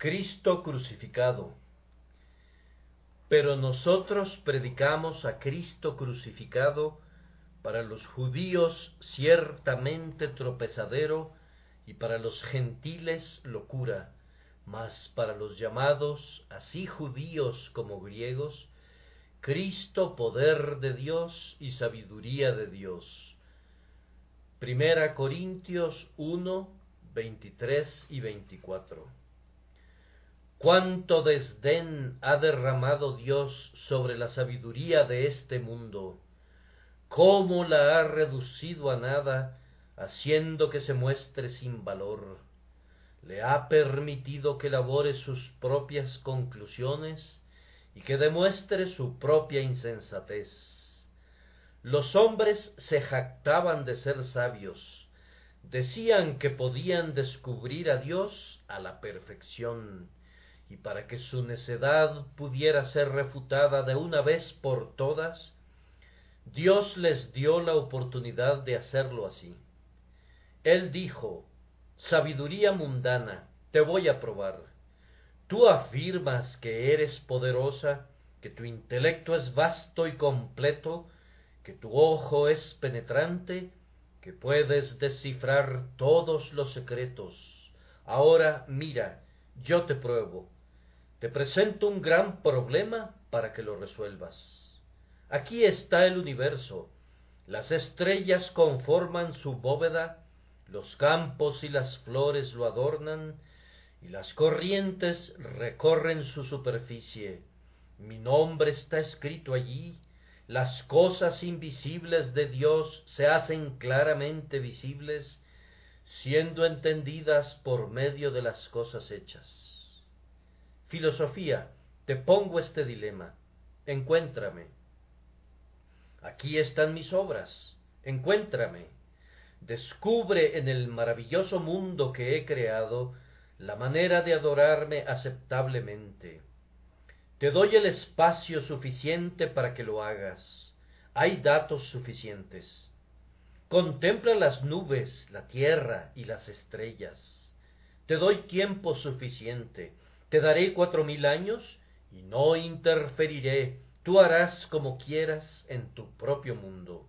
Cristo crucificado. Pero nosotros predicamos a Cristo crucificado, para los judíos ciertamente tropezadero, y para los gentiles locura, mas para los llamados, así judíos como griegos, Cristo poder de Dios y sabiduría de Dios. Primera Corintios 1, 23 y 24 cuánto desdén ha derramado Dios sobre la sabiduría de este mundo, cómo la ha reducido a nada, haciendo que se muestre sin valor. Le ha permitido que elabore sus propias conclusiones y que demuestre su propia insensatez. Los hombres se jactaban de ser sabios, decían que podían descubrir a Dios a la perfección, y para que su necedad pudiera ser refutada de una vez por todas, Dios les dio la oportunidad de hacerlo así. Él dijo, Sabiduría mundana, te voy a probar. Tú afirmas que eres poderosa, que tu intelecto es vasto y completo, que tu ojo es penetrante, que puedes descifrar todos los secretos. Ahora mira, yo te pruebo te presento un gran problema para que lo resuelvas. Aquí está el universo. Las estrellas conforman su bóveda, los campos y las flores lo adornan, y las corrientes recorren su superficie. Mi nombre está escrito allí, las cosas invisibles de Dios se hacen claramente visibles, siendo entendidas por medio de las cosas hechas. Filosofía, te pongo este dilema. Encuéntrame. Aquí están mis obras. Encuéntrame. Descubre en el maravilloso mundo que he creado la manera de adorarme aceptablemente. Te doy el espacio suficiente para que lo hagas. Hay datos suficientes. Contempla las nubes, la tierra y las estrellas. Te doy tiempo suficiente te daré cuatro mil años y no interferiré, tú harás como quieras en tu propio mundo.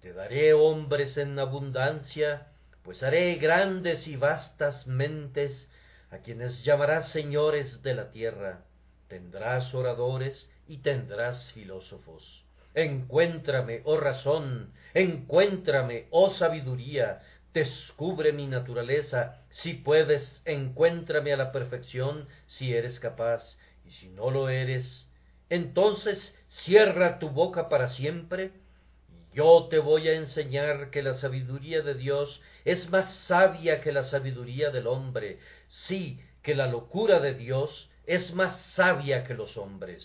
Te daré hombres en abundancia, pues haré grandes y vastas mentes, a quienes llamarás señores de la tierra. Tendrás oradores y tendrás filósofos. Encuéntrame, oh razón, encuéntrame, oh sabiduría, descubre mi naturaleza, si puedes, encuéntrame a la perfección, si eres capaz, y si no lo eres, entonces cierra tu boca para siempre, yo te voy a enseñar que la sabiduría de Dios es más sabia que la sabiduría del hombre, sí, que la locura de Dios es más sabia que los hombres.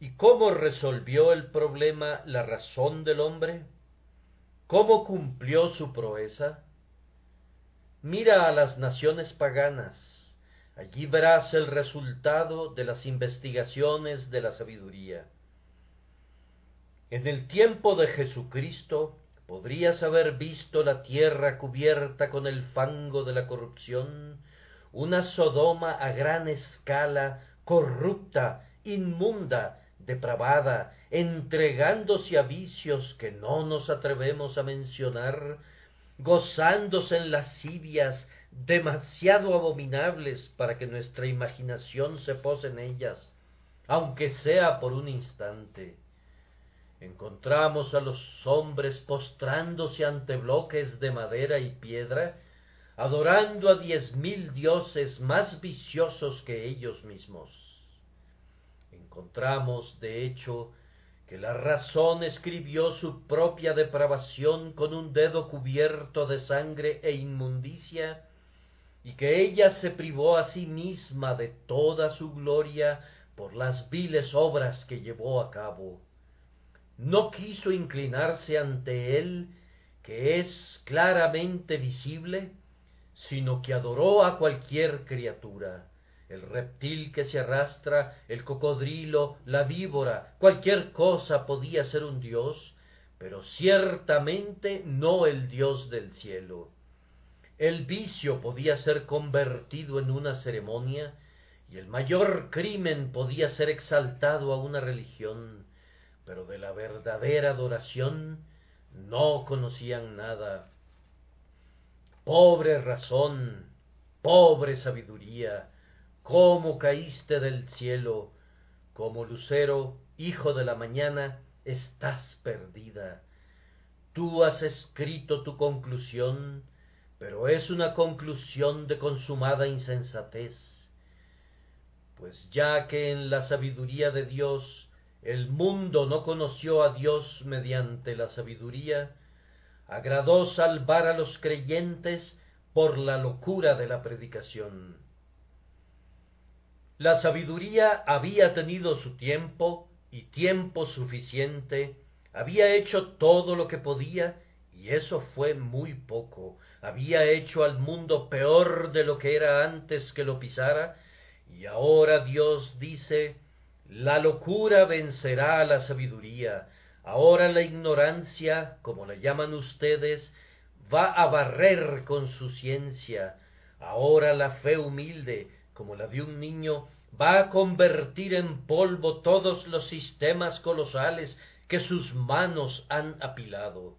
¿Y cómo resolvió el problema la razón del hombre? ¿Cómo cumplió su proeza? Mira a las naciones paganas, allí verás el resultado de las investigaciones de la sabiduría. En el tiempo de Jesucristo podrías haber visto la tierra cubierta con el fango de la corrupción, una Sodoma a gran escala, corrupta, inmunda, depravada, entregándose a vicios que no nos atrevemos a mencionar, gozándose en lascivias demasiado abominables para que nuestra imaginación se pose en ellas, aunque sea por un instante. Encontramos a los hombres postrándose ante bloques de madera y piedra, adorando a diez mil dioses más viciosos que ellos mismos. Encontramos, de hecho, que la razón escribió su propia depravación con un dedo cubierto de sangre e inmundicia, y que ella se privó a sí misma de toda su gloria por las viles obras que llevó a cabo. No quiso inclinarse ante él, que es claramente visible, sino que adoró a cualquier criatura el reptil que se arrastra, el cocodrilo, la víbora, cualquier cosa podía ser un dios, pero ciertamente no el dios del cielo. el vicio podía ser convertido en una ceremonia y el mayor crimen podía ser exaltado a una religión, pero de la verdadera adoración no conocían nada. Pobre razón, pobre sabiduría, cómo caíste del cielo, como lucero, hijo de la mañana, estás perdida. Tú has escrito tu conclusión, pero es una conclusión de consumada insensatez. Pues ya que en la sabiduría de Dios el mundo no conoció a Dios mediante la sabiduría, agradó salvar a los creyentes por la locura de la predicación. La sabiduría había tenido su tiempo y tiempo suficiente, había hecho todo lo que podía, y eso fue muy poco. Había hecho al mundo peor de lo que era antes que lo pisara, y ahora Dios dice, la locura vencerá a la sabiduría, ahora la ignorancia, como la llaman ustedes, va a barrer con su ciencia, ahora la fe humilde, como la de un niño, va a convertir en polvo todos los sistemas colosales que sus manos han apilado.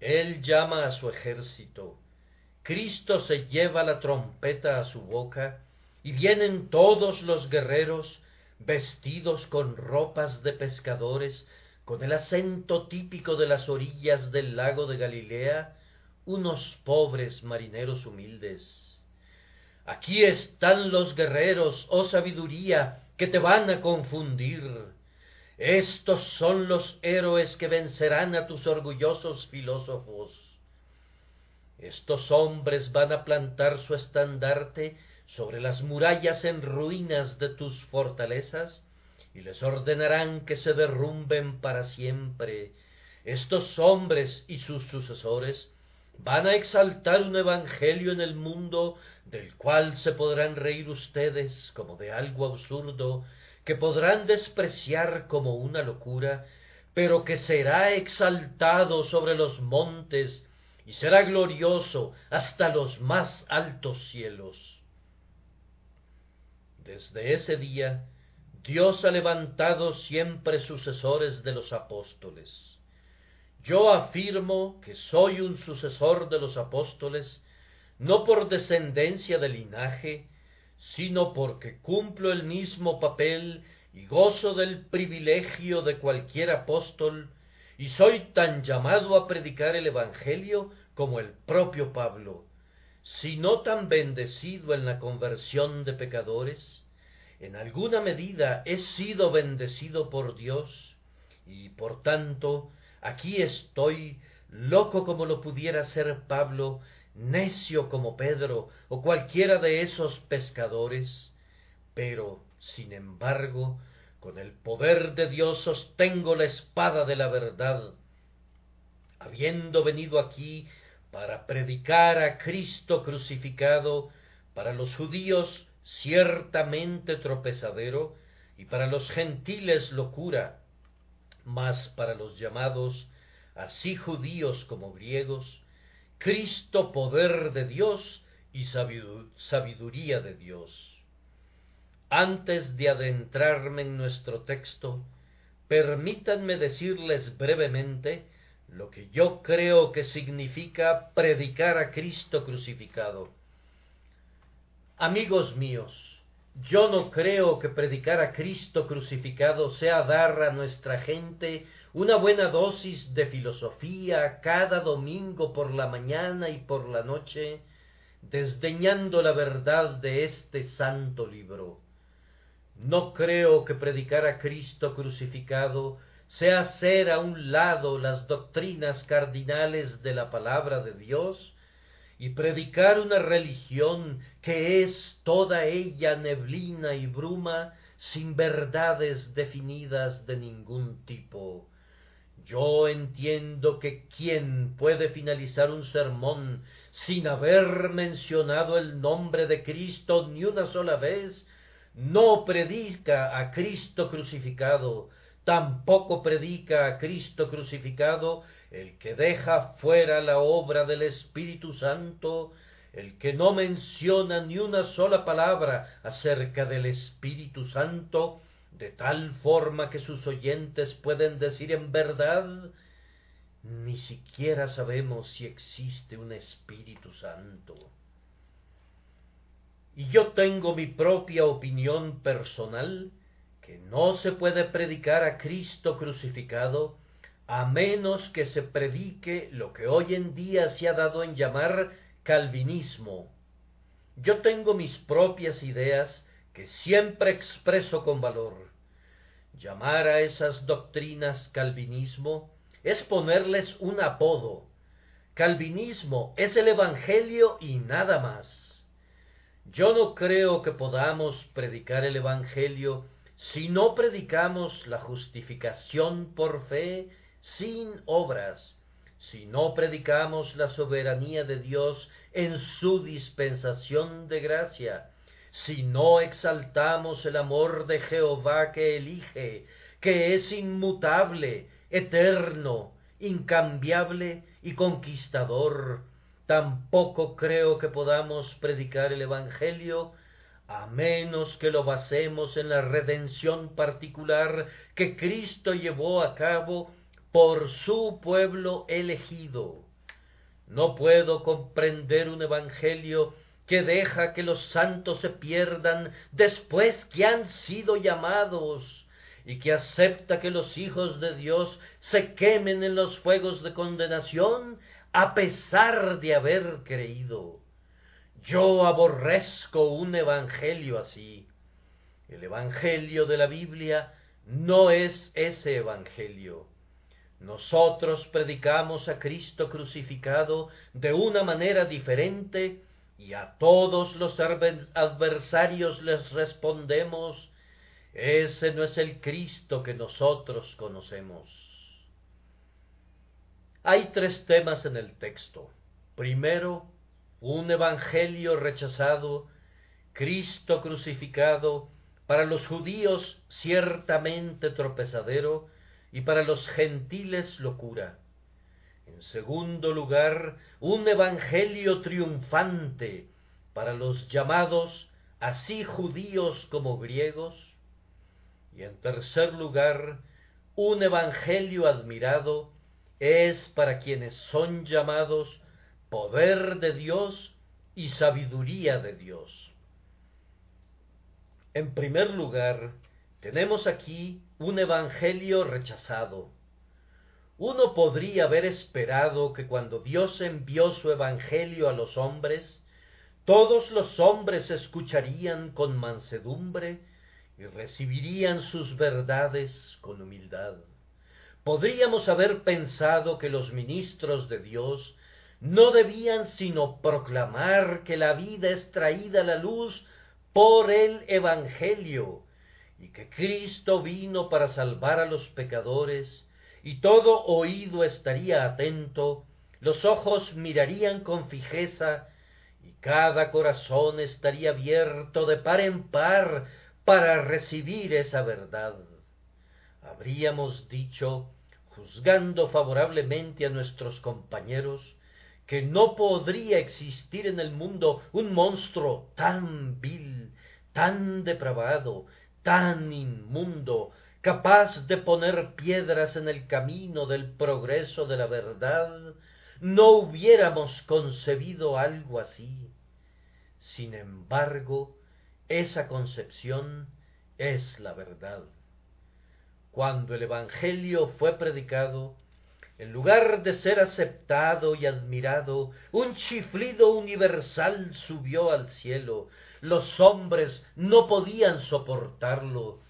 Él llama a su ejército. Cristo se lleva la trompeta a su boca, y vienen todos los guerreros vestidos con ropas de pescadores, con el acento típico de las orillas del lago de Galilea, unos pobres marineros humildes. Aquí están los guerreros, oh sabiduría, que te van a confundir. Estos son los héroes que vencerán a tus orgullosos filósofos. Estos hombres van a plantar su estandarte sobre las murallas en ruinas de tus fortalezas y les ordenarán que se derrumben para siempre. Estos hombres y sus sucesores van a exaltar un evangelio en el mundo del cual se podrán reír ustedes como de algo absurdo, que podrán despreciar como una locura, pero que será exaltado sobre los montes y será glorioso hasta los más altos cielos. Desde ese día, Dios ha levantado siempre sucesores de los apóstoles yo afirmo que soy un sucesor de los apóstoles, no por descendencia de linaje, sino porque cumplo el mismo papel y gozo del privilegio de cualquier apóstol, y soy tan llamado a predicar el Evangelio como el propio Pablo, si no tan bendecido en la conversión de pecadores, en alguna medida he sido bendecido por Dios, y por tanto Aquí estoy, loco como lo pudiera ser Pablo, necio como Pedro o cualquiera de esos pescadores, pero, sin embargo, con el poder de Dios sostengo la espada de la verdad. Habiendo venido aquí para predicar a Cristo crucificado, para los judíos ciertamente tropezadero, y para los gentiles locura, mas para los llamados, así judíos como griegos, Cristo poder de Dios y sabiduría de Dios. Antes de adentrarme en nuestro texto, permítanme decirles brevemente lo que yo creo que significa predicar a Cristo crucificado. Amigos míos, yo no creo que predicar a Cristo crucificado sea dar a nuestra gente una buena dosis de filosofía cada domingo por la mañana y por la noche, desdeñando la verdad de este santo libro. No creo que predicar a Cristo crucificado sea hacer a un lado las doctrinas cardinales de la palabra de Dios y predicar una religión que es toda ella neblina y bruma sin verdades definidas de ningún tipo. Yo entiendo que quien puede finalizar un sermón sin haber mencionado el nombre de Cristo ni una sola vez, no predica a Cristo crucificado, tampoco predica a Cristo crucificado, el que deja fuera la obra del Espíritu Santo, el que no menciona ni una sola palabra acerca del Espíritu Santo, de tal forma que sus oyentes pueden decir en verdad, ni siquiera sabemos si existe un Espíritu Santo. Y yo tengo mi propia opinión personal, que no se puede predicar a Cristo crucificado a menos que se predique lo que hoy en día se ha dado en llamar calvinismo. Yo tengo mis propias ideas que siempre expreso con valor. Llamar a esas doctrinas calvinismo es ponerles un apodo. Calvinismo es el Evangelio y nada más. Yo no creo que podamos predicar el Evangelio si no predicamos la justificación por fe sin obras, si no predicamos la soberanía de Dios en su dispensación de gracia, si no exaltamos el amor de Jehová que elige, que es inmutable, eterno, incambiable y conquistador, tampoco creo que podamos predicar el Evangelio a menos que lo basemos en la redención particular que Cristo llevó a cabo por su pueblo elegido. No puedo comprender un Evangelio que deja que los santos se pierdan después que han sido llamados y que acepta que los hijos de Dios se quemen en los fuegos de condenación a pesar de haber creído. Yo aborrezco un evangelio así. El evangelio de la Biblia no es ese evangelio. Nosotros predicamos a Cristo crucificado de una manera diferente y a todos los adversarios les respondemos, ese no es el Cristo que nosotros conocemos. Hay tres temas en el texto. Primero, un evangelio rechazado, Cristo crucificado, para los judíos ciertamente tropezadero y para los gentiles locura. En segundo lugar, un evangelio triunfante para los llamados así judíos como griegos. Y en tercer lugar, un evangelio admirado es para quienes son llamados poder de Dios y sabiduría de Dios. En primer lugar, tenemos aquí un evangelio rechazado. Uno podría haber esperado que cuando Dios envió su evangelio a los hombres, todos los hombres escucharían con mansedumbre y recibirían sus verdades con humildad. Podríamos haber pensado que los ministros de Dios no debían sino proclamar que la vida es traída a la luz por el Evangelio, y que Cristo vino para salvar a los pecadores, y todo oído estaría atento, los ojos mirarían con fijeza, y cada corazón estaría abierto de par en par para recibir esa verdad. Habríamos dicho, juzgando favorablemente a nuestros compañeros, que no podría existir en el mundo un monstruo tan vil, tan depravado, tan inmundo, capaz de poner piedras en el camino del progreso de la verdad, no hubiéramos concebido algo así. Sin embargo, esa concepción es la verdad. Cuando el Evangelio fue predicado, en lugar de ser aceptado y admirado, un chiflido universal subió al cielo. Los hombres no podían soportarlo.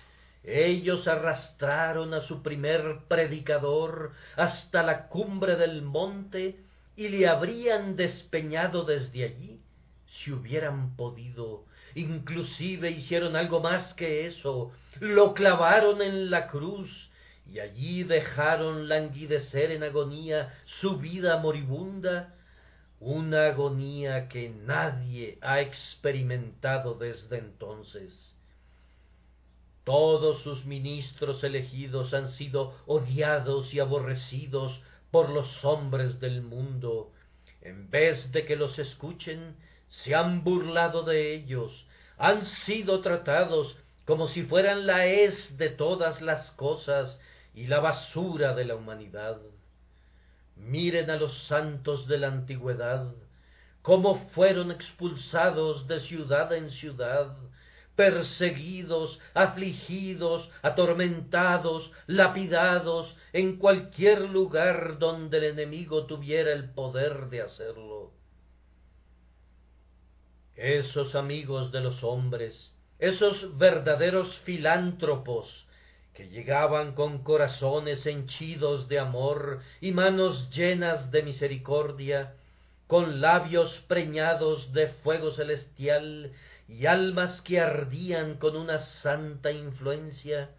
Ellos arrastraron a su primer predicador hasta la cumbre del monte y le habrían despeñado desde allí si hubieran podido. Inclusive hicieron algo más que eso. Lo clavaron en la cruz y allí dejaron languidecer en agonía su vida moribunda, una agonía que nadie ha experimentado desde entonces. Todos sus ministros elegidos han sido odiados y aborrecidos por los hombres del mundo. En vez de que los escuchen, se han burlado de ellos, han sido tratados como si fueran la es de todas las cosas y la basura de la humanidad. Miren a los santos de la antigüedad, cómo fueron expulsados de ciudad en ciudad, perseguidos, afligidos, atormentados, lapidados, en cualquier lugar donde el enemigo tuviera el poder de hacerlo. Esos amigos de los hombres, esos verdaderos filántropos, que llegaban con corazones henchidos de amor y manos llenas de misericordia, con labios preñados de fuego celestial y almas que ardían con una santa influencia,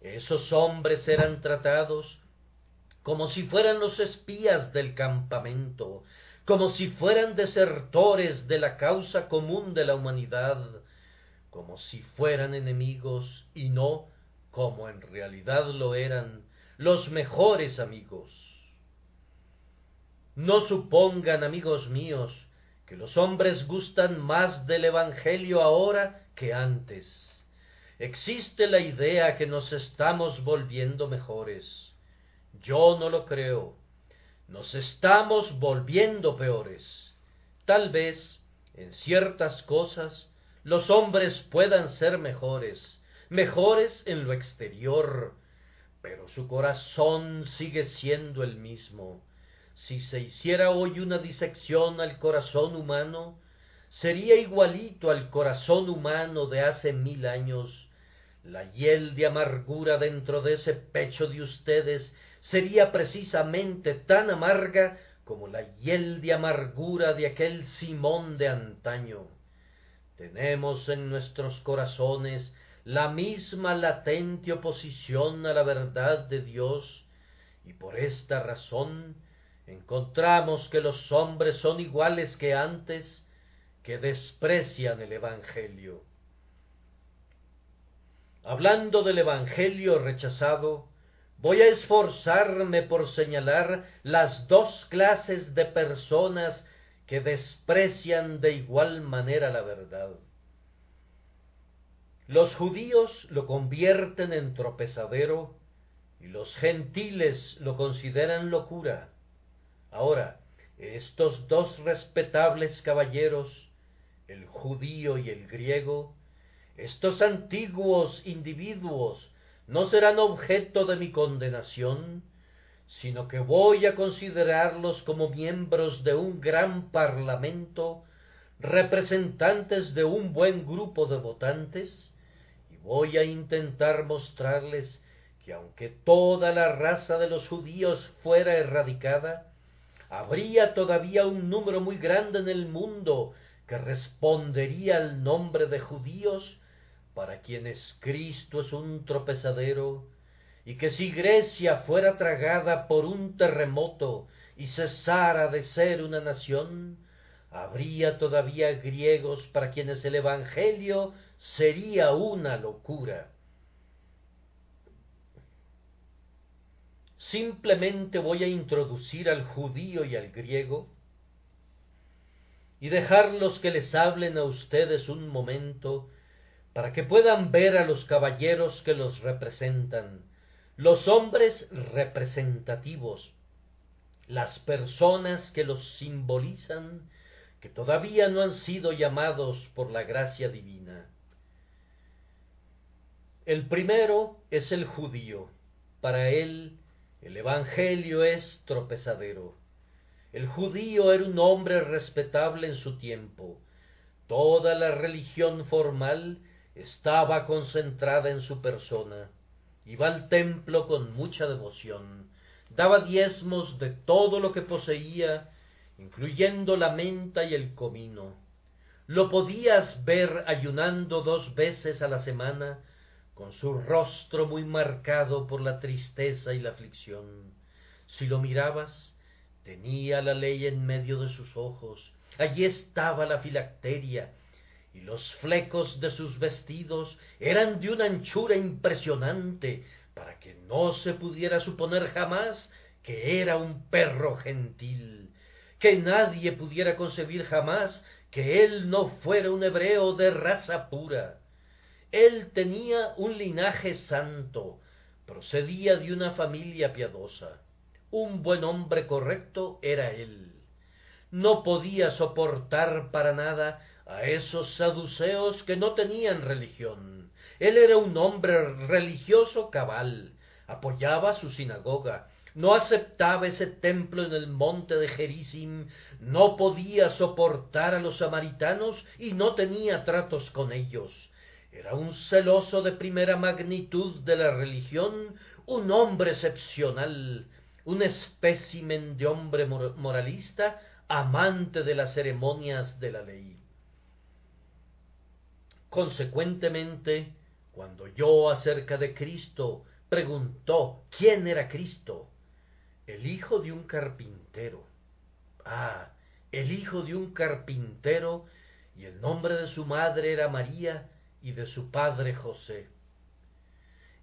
esos hombres eran tratados como si fueran los espías del campamento, como si fueran desertores de la causa común de la humanidad, como si fueran enemigos y no como en realidad lo eran los mejores amigos. No supongan, amigos míos, que los hombres gustan más del Evangelio ahora que antes. Existe la idea que nos estamos volviendo mejores. Yo no lo creo. Nos estamos volviendo peores. Tal vez, en ciertas cosas, los hombres puedan ser mejores, mejores en lo exterior, pero su corazón sigue siendo el mismo. Si se hiciera hoy una disección al corazón humano, sería igualito al corazón humano de hace mil años. La hiel de amargura dentro de ese pecho de ustedes sería precisamente tan amarga como la hiel de amargura de aquel Simón de antaño. Tenemos en nuestros corazones la misma latente oposición a la verdad de Dios, y por esta razón encontramos que los hombres son iguales que antes, que desprecian el Evangelio. Hablando del Evangelio rechazado, voy a esforzarme por señalar las dos clases de personas que desprecian de igual manera la verdad. Los judíos lo convierten en tropezadero y los gentiles lo consideran locura. Ahora, estos dos respetables caballeros, el judío y el griego, estos antiguos individuos, no serán objeto de mi condenación, sino que voy a considerarlos como miembros de un gran parlamento, representantes de un buen grupo de votantes, y voy a intentar mostrarles que aunque toda la raza de los judíos fuera erradicada, habría todavía un número muy grande en el mundo que respondería al nombre de judíos, para quienes Cristo es un tropezadero, y que si Grecia fuera tragada por un terremoto y cesara de ser una nación, habría todavía griegos para quienes el Evangelio sería una locura. Simplemente voy a introducir al judío y al griego y dejarlos que les hablen a ustedes un momento para que puedan ver a los caballeros que los representan los hombres representativos, las personas que los simbolizan, que todavía no han sido llamados por la gracia divina. El primero es el judío. Para él el Evangelio es tropezadero. El judío era un hombre respetable en su tiempo. Toda la religión formal estaba concentrada en su persona iba al templo con mucha devoción, daba diezmos de todo lo que poseía, incluyendo la menta y el comino. Lo podías ver ayunando dos veces a la semana, con su rostro muy marcado por la tristeza y la aflicción. Si lo mirabas, tenía la ley en medio de sus ojos, allí estaba la filacteria, y los flecos de sus vestidos eran de una anchura impresionante para que no se pudiera suponer jamás que era un perro gentil, que nadie pudiera concebir jamás que él no fuera un hebreo de raza pura. Él tenía un linaje santo, procedía de una familia piadosa. Un buen hombre correcto era él. No podía soportar para nada a esos saduceos que no tenían religión. Él era un hombre religioso cabal, apoyaba su sinagoga, no aceptaba ese templo en el monte de Gerizim, no podía soportar a los samaritanos y no tenía tratos con ellos. Era un celoso de primera magnitud de la religión, un hombre excepcional, un espécimen de hombre moralista, amante de las ceremonias de la ley. Consecuentemente, cuando yo acerca de Cristo preguntó quién era Cristo, el hijo de un carpintero. Ah, el hijo de un carpintero, y el nombre de su madre era María y de su padre José.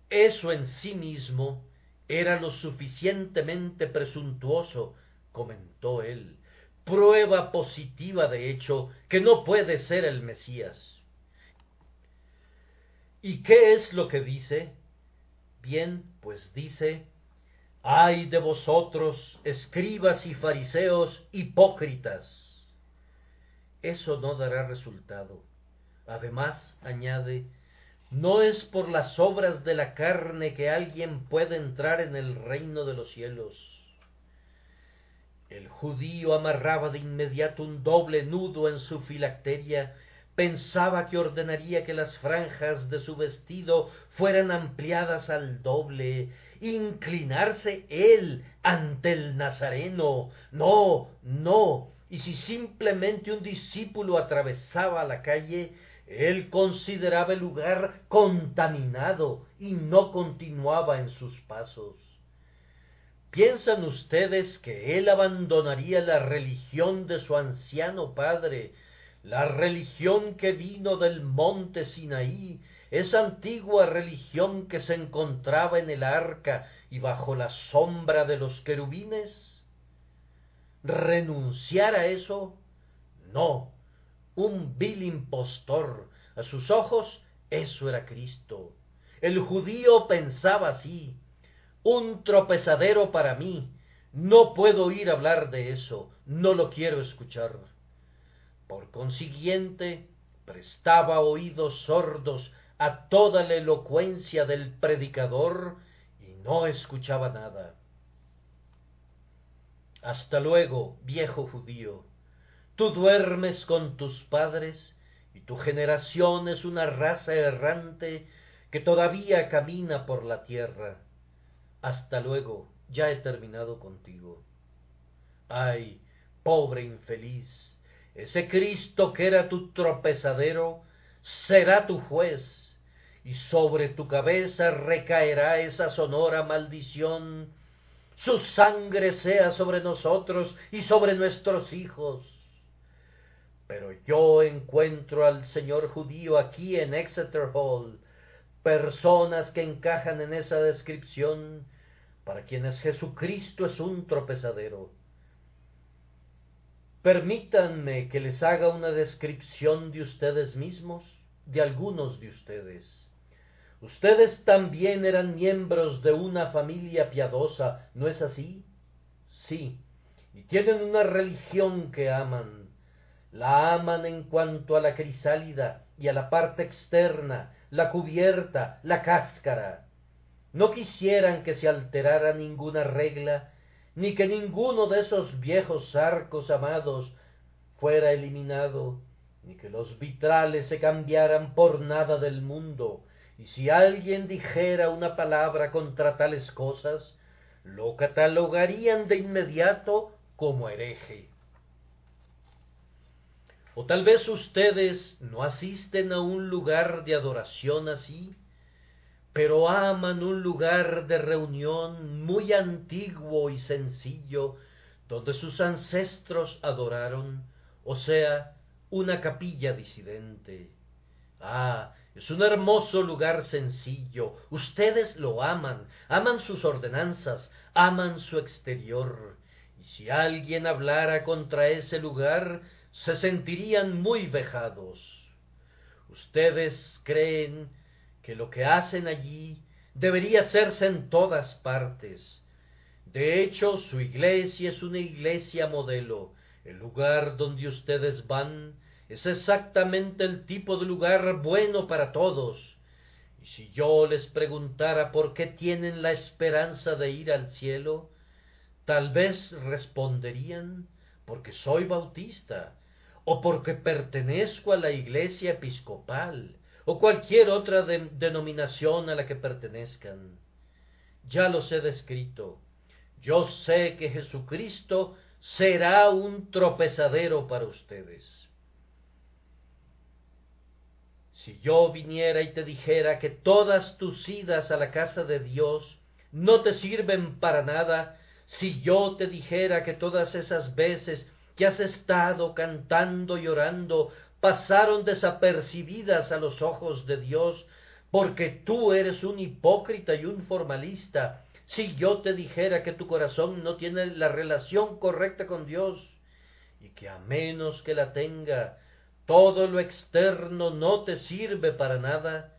Eso en sí mismo era lo suficientemente presuntuoso, comentó él, prueba positiva de hecho que no puede ser el Mesías. ¿Y qué es lo que dice? Bien, pues dice, ay de vosotros, escribas y fariseos hipócritas. Eso no dará resultado. Además, añade, no es por las obras de la carne que alguien puede entrar en el reino de los cielos. El judío amarraba de inmediato un doble nudo en su filacteria pensaba que ordenaría que las franjas de su vestido fueran ampliadas al doble, inclinarse él ante el Nazareno. No, no. Y si simplemente un discípulo atravesaba la calle, él consideraba el lugar contaminado y no continuaba en sus pasos. ¿Piensan ustedes que él abandonaría la religión de su anciano padre la religión que vino del monte Sinaí, esa antigua religión que se encontraba en el arca y bajo la sombra de los querubines? ¿Renunciar a eso? No, un vil impostor. A sus ojos eso era Cristo. El judío pensaba así, un tropezadero para mí. No puedo oír hablar de eso, no lo quiero escuchar. Por consiguiente, prestaba oídos sordos a toda la elocuencia del predicador y no escuchaba nada. Hasta luego, viejo judío. Tú duermes con tus padres y tu generación es una raza errante que todavía camina por la tierra. Hasta luego, ya he terminado contigo. Ay, pobre infeliz, ese Cristo que era tu tropezadero será tu juez, y sobre tu cabeza recaerá esa sonora maldición. Su sangre sea sobre nosotros y sobre nuestros hijos. Pero yo encuentro al señor judío aquí en Exeter Hall, personas que encajan en esa descripción, para quienes Jesucristo es un tropezadero Permítanme que les haga una descripción de ustedes mismos, de algunos de ustedes. Ustedes también eran miembros de una familia piadosa, ¿no es así? Sí, y tienen una religión que aman. La aman en cuanto a la crisálida y a la parte externa, la cubierta, la cáscara. No quisieran que se alterara ninguna regla ni que ninguno de esos viejos arcos amados fuera eliminado, ni que los vitrales se cambiaran por nada del mundo, y si alguien dijera una palabra contra tales cosas, lo catalogarían de inmediato como hereje. O tal vez ustedes no asisten a un lugar de adoración así, pero aman un lugar de reunión muy antiguo y sencillo, donde sus ancestros adoraron, o sea, una capilla disidente. Ah, es un hermoso lugar sencillo. Ustedes lo aman, aman sus ordenanzas, aman su exterior. Y si alguien hablara contra ese lugar, se sentirían muy vejados. Ustedes creen que lo que hacen allí debería hacerse en todas partes. De hecho, su iglesia es una iglesia modelo. El lugar donde ustedes van es exactamente el tipo de lugar bueno para todos. Y si yo les preguntara por qué tienen la esperanza de ir al cielo, tal vez responderían porque soy bautista, o porque pertenezco a la iglesia episcopal, o cualquier otra denominación a la que pertenezcan. Ya los he descrito. Yo sé que Jesucristo será un tropezadero para ustedes. Si yo viniera y te dijera que todas tus idas a la casa de Dios no te sirven para nada, si yo te dijera que todas esas veces que has estado cantando y orando pasaron desapercibidas a los ojos de Dios, porque tú eres un hipócrita y un formalista, si yo te dijera que tu corazón no tiene la relación correcta con Dios, y que a menos que la tenga, todo lo externo no te sirve para nada,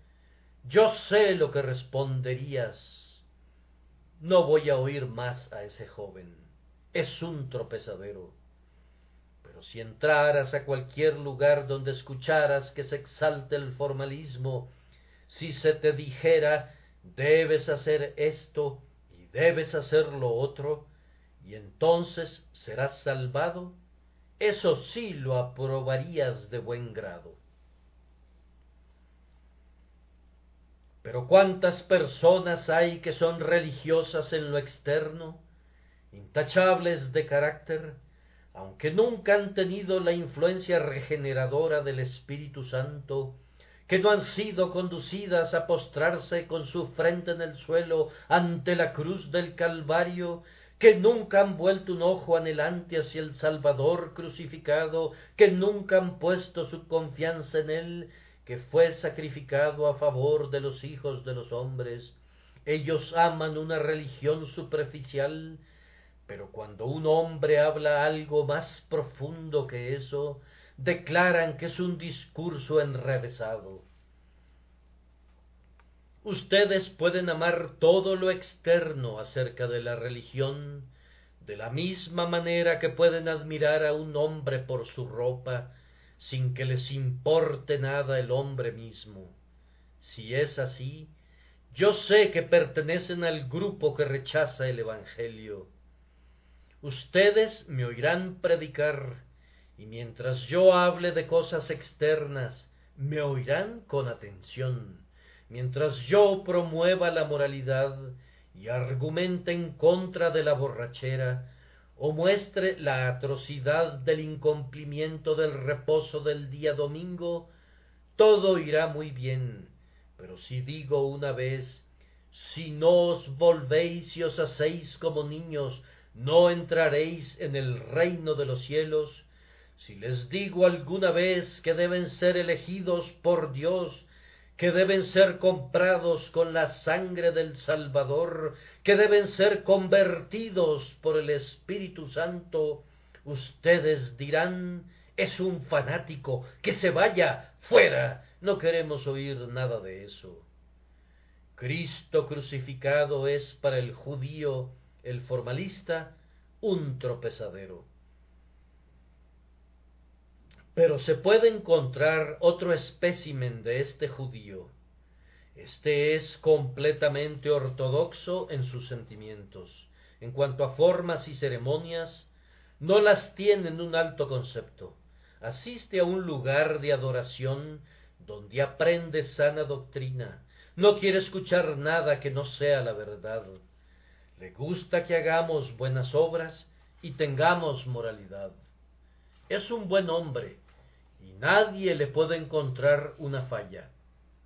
yo sé lo que responderías. No voy a oír más a ese joven. Es un tropezadero. Si entraras a cualquier lugar donde escucharas que se exalte el formalismo, si se te dijera debes hacer esto y debes hacer lo otro, y entonces serás salvado, eso sí lo aprobarías de buen grado. Pero cuántas personas hay que son religiosas en lo externo, intachables de carácter, aunque nunca han tenido la influencia regeneradora del Espíritu Santo, que no han sido conducidas a postrarse con su frente en el suelo ante la cruz del Calvario que nunca han vuelto un ojo anhelante hacia el Salvador crucificado, que nunca han puesto su confianza en Él, que fue sacrificado a favor de los hijos de los hombres. Ellos aman una religión superficial, pero cuando un hombre habla algo más profundo que eso, declaran que es un discurso enrevesado. Ustedes pueden amar todo lo externo acerca de la religión, de la misma manera que pueden admirar a un hombre por su ropa, sin que les importe nada el hombre mismo. Si es así, yo sé que pertenecen al grupo que rechaza el Evangelio. Ustedes me oirán predicar, y mientras yo hable de cosas externas, me oirán con atención mientras yo promueva la moralidad y argumente en contra de la borrachera, o muestre la atrocidad del incumplimiento del reposo del día domingo, todo irá muy bien. Pero si digo una vez, si no os volvéis y os hacéis como niños, no entraréis en el reino de los cielos, si les digo alguna vez que deben ser elegidos por Dios que deben ser comprados con la sangre del Salvador, que deben ser convertidos por el Espíritu Santo, ustedes dirán, es un fanático, que se vaya fuera, no queremos oír nada de eso. Cristo crucificado es para el judío, el formalista, un tropezadero. Pero se puede encontrar otro espécimen de este judío. Este es completamente ortodoxo en sus sentimientos. En cuanto a formas y ceremonias, no las tiene en un alto concepto. Asiste a un lugar de adoración donde aprende sana doctrina. No quiere escuchar nada que no sea la verdad. Le gusta que hagamos buenas obras y tengamos moralidad. Es un buen hombre y nadie le puede encontrar una falla.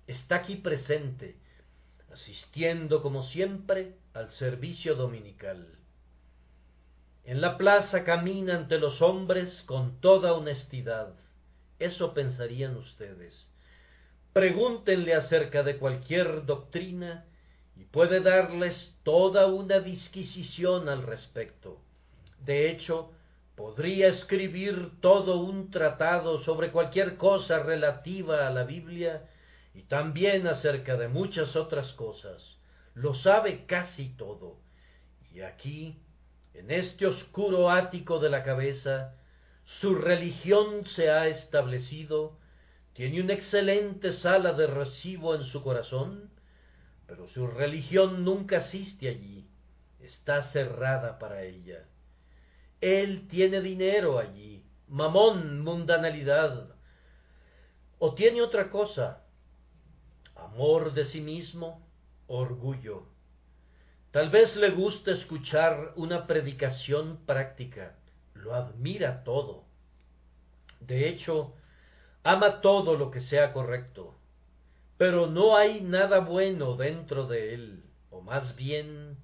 Está aquí presente, asistiendo como siempre al servicio dominical. En la plaza camina ante los hombres con toda honestidad, Eso pensarían ustedes. Pregúntenle acerca de cualquier doctrina y puede darles toda una disquisición al respecto. De hecho, podría escribir todo un tratado sobre cualquier cosa relativa a la Biblia y también acerca de muchas otras cosas. Lo sabe casi todo. Y aquí, en este oscuro ático de la cabeza, su religión se ha establecido, tiene una excelente sala de recibo en su corazón, pero su religión nunca asiste allí, está cerrada para ella. Él tiene dinero allí, mamón, mundanalidad, o tiene otra cosa, amor de sí mismo, orgullo. Tal vez le guste escuchar una predicación práctica, lo admira todo. De hecho, ama todo lo que sea correcto, pero no hay nada bueno dentro de él, o más bien,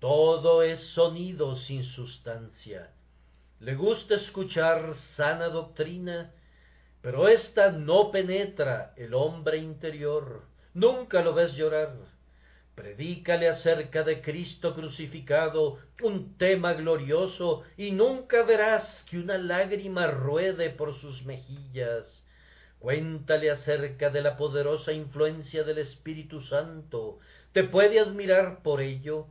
todo es sonido sin sustancia. Le gusta escuchar sana doctrina, pero ésta no penetra el hombre interior. Nunca lo ves llorar. Predícale acerca de Cristo crucificado, un tema glorioso, y nunca verás que una lágrima ruede por sus mejillas. Cuéntale acerca de la poderosa influencia del Espíritu Santo. Te puede admirar por ello,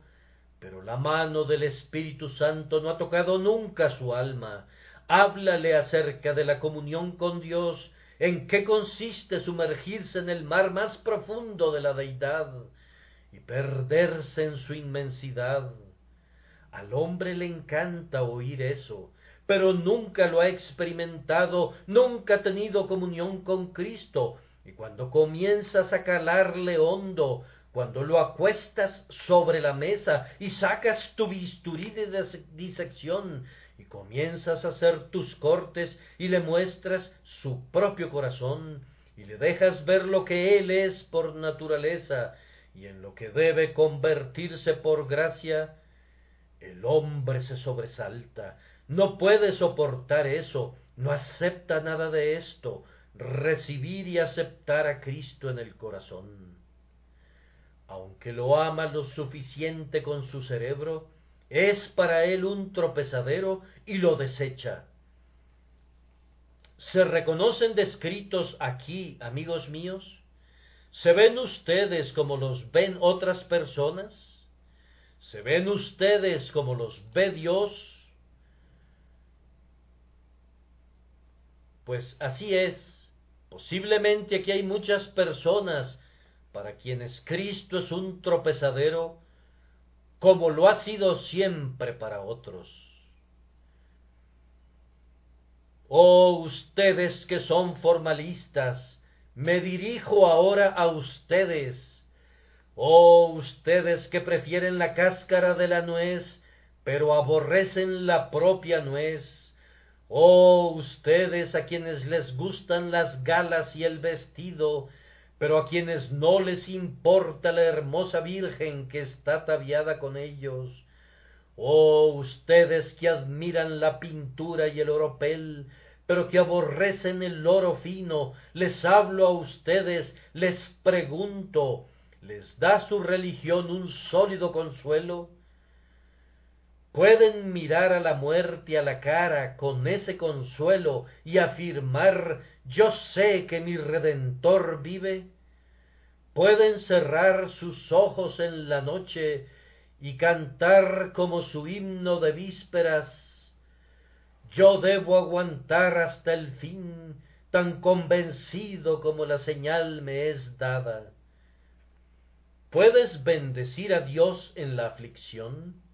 pero la mano del Espíritu Santo no ha tocado nunca su alma. Háblale acerca de la comunión con Dios, en qué consiste sumergirse en el mar más profundo de la deidad y perderse en su inmensidad. Al hombre le encanta oír eso, pero nunca lo ha experimentado, nunca ha tenido comunión con Cristo, y cuando comienzas a calarle hondo, cuando lo acuestas sobre la mesa y sacas tu bisturí de disección y comienzas a hacer tus cortes y le muestras su propio corazón y le dejas ver lo que él es por naturaleza y en lo que debe convertirse por gracia, el hombre se sobresalta, no puede soportar eso, no acepta nada de esto, recibir y aceptar a Cristo en el corazón. Aunque lo ama lo suficiente con su cerebro, es para él un tropezadero y lo desecha. ¿Se reconocen descritos aquí, amigos míos? ¿Se ven ustedes como los ven otras personas? ¿Se ven ustedes como los ve Dios? Pues así es. Posiblemente aquí hay muchas personas para quienes Cristo es un tropezadero, como lo ha sido siempre para otros. Oh ustedes que son formalistas, me dirijo ahora a ustedes. Oh ustedes que prefieren la cáscara de la nuez, pero aborrecen la propia nuez Oh ustedes a quienes les gustan las galas y el vestido, pero a quienes no les importa la hermosa Virgen que está ataviada con ellos. Oh ustedes que admiran la pintura y el oropel, pero que aborrecen el oro fino, les hablo a ustedes, les pregunto, ¿les da su religión un sólido consuelo? Pueden mirar a la muerte a la cara con ese consuelo y afirmar yo sé que mi Redentor vive? ¿Pueden cerrar sus ojos en la noche y cantar como su himno de vísperas yo debo aguantar hasta el fin, tan convencido como la señal me es dada. ¿Puedes bendecir a Dios en la aflicción?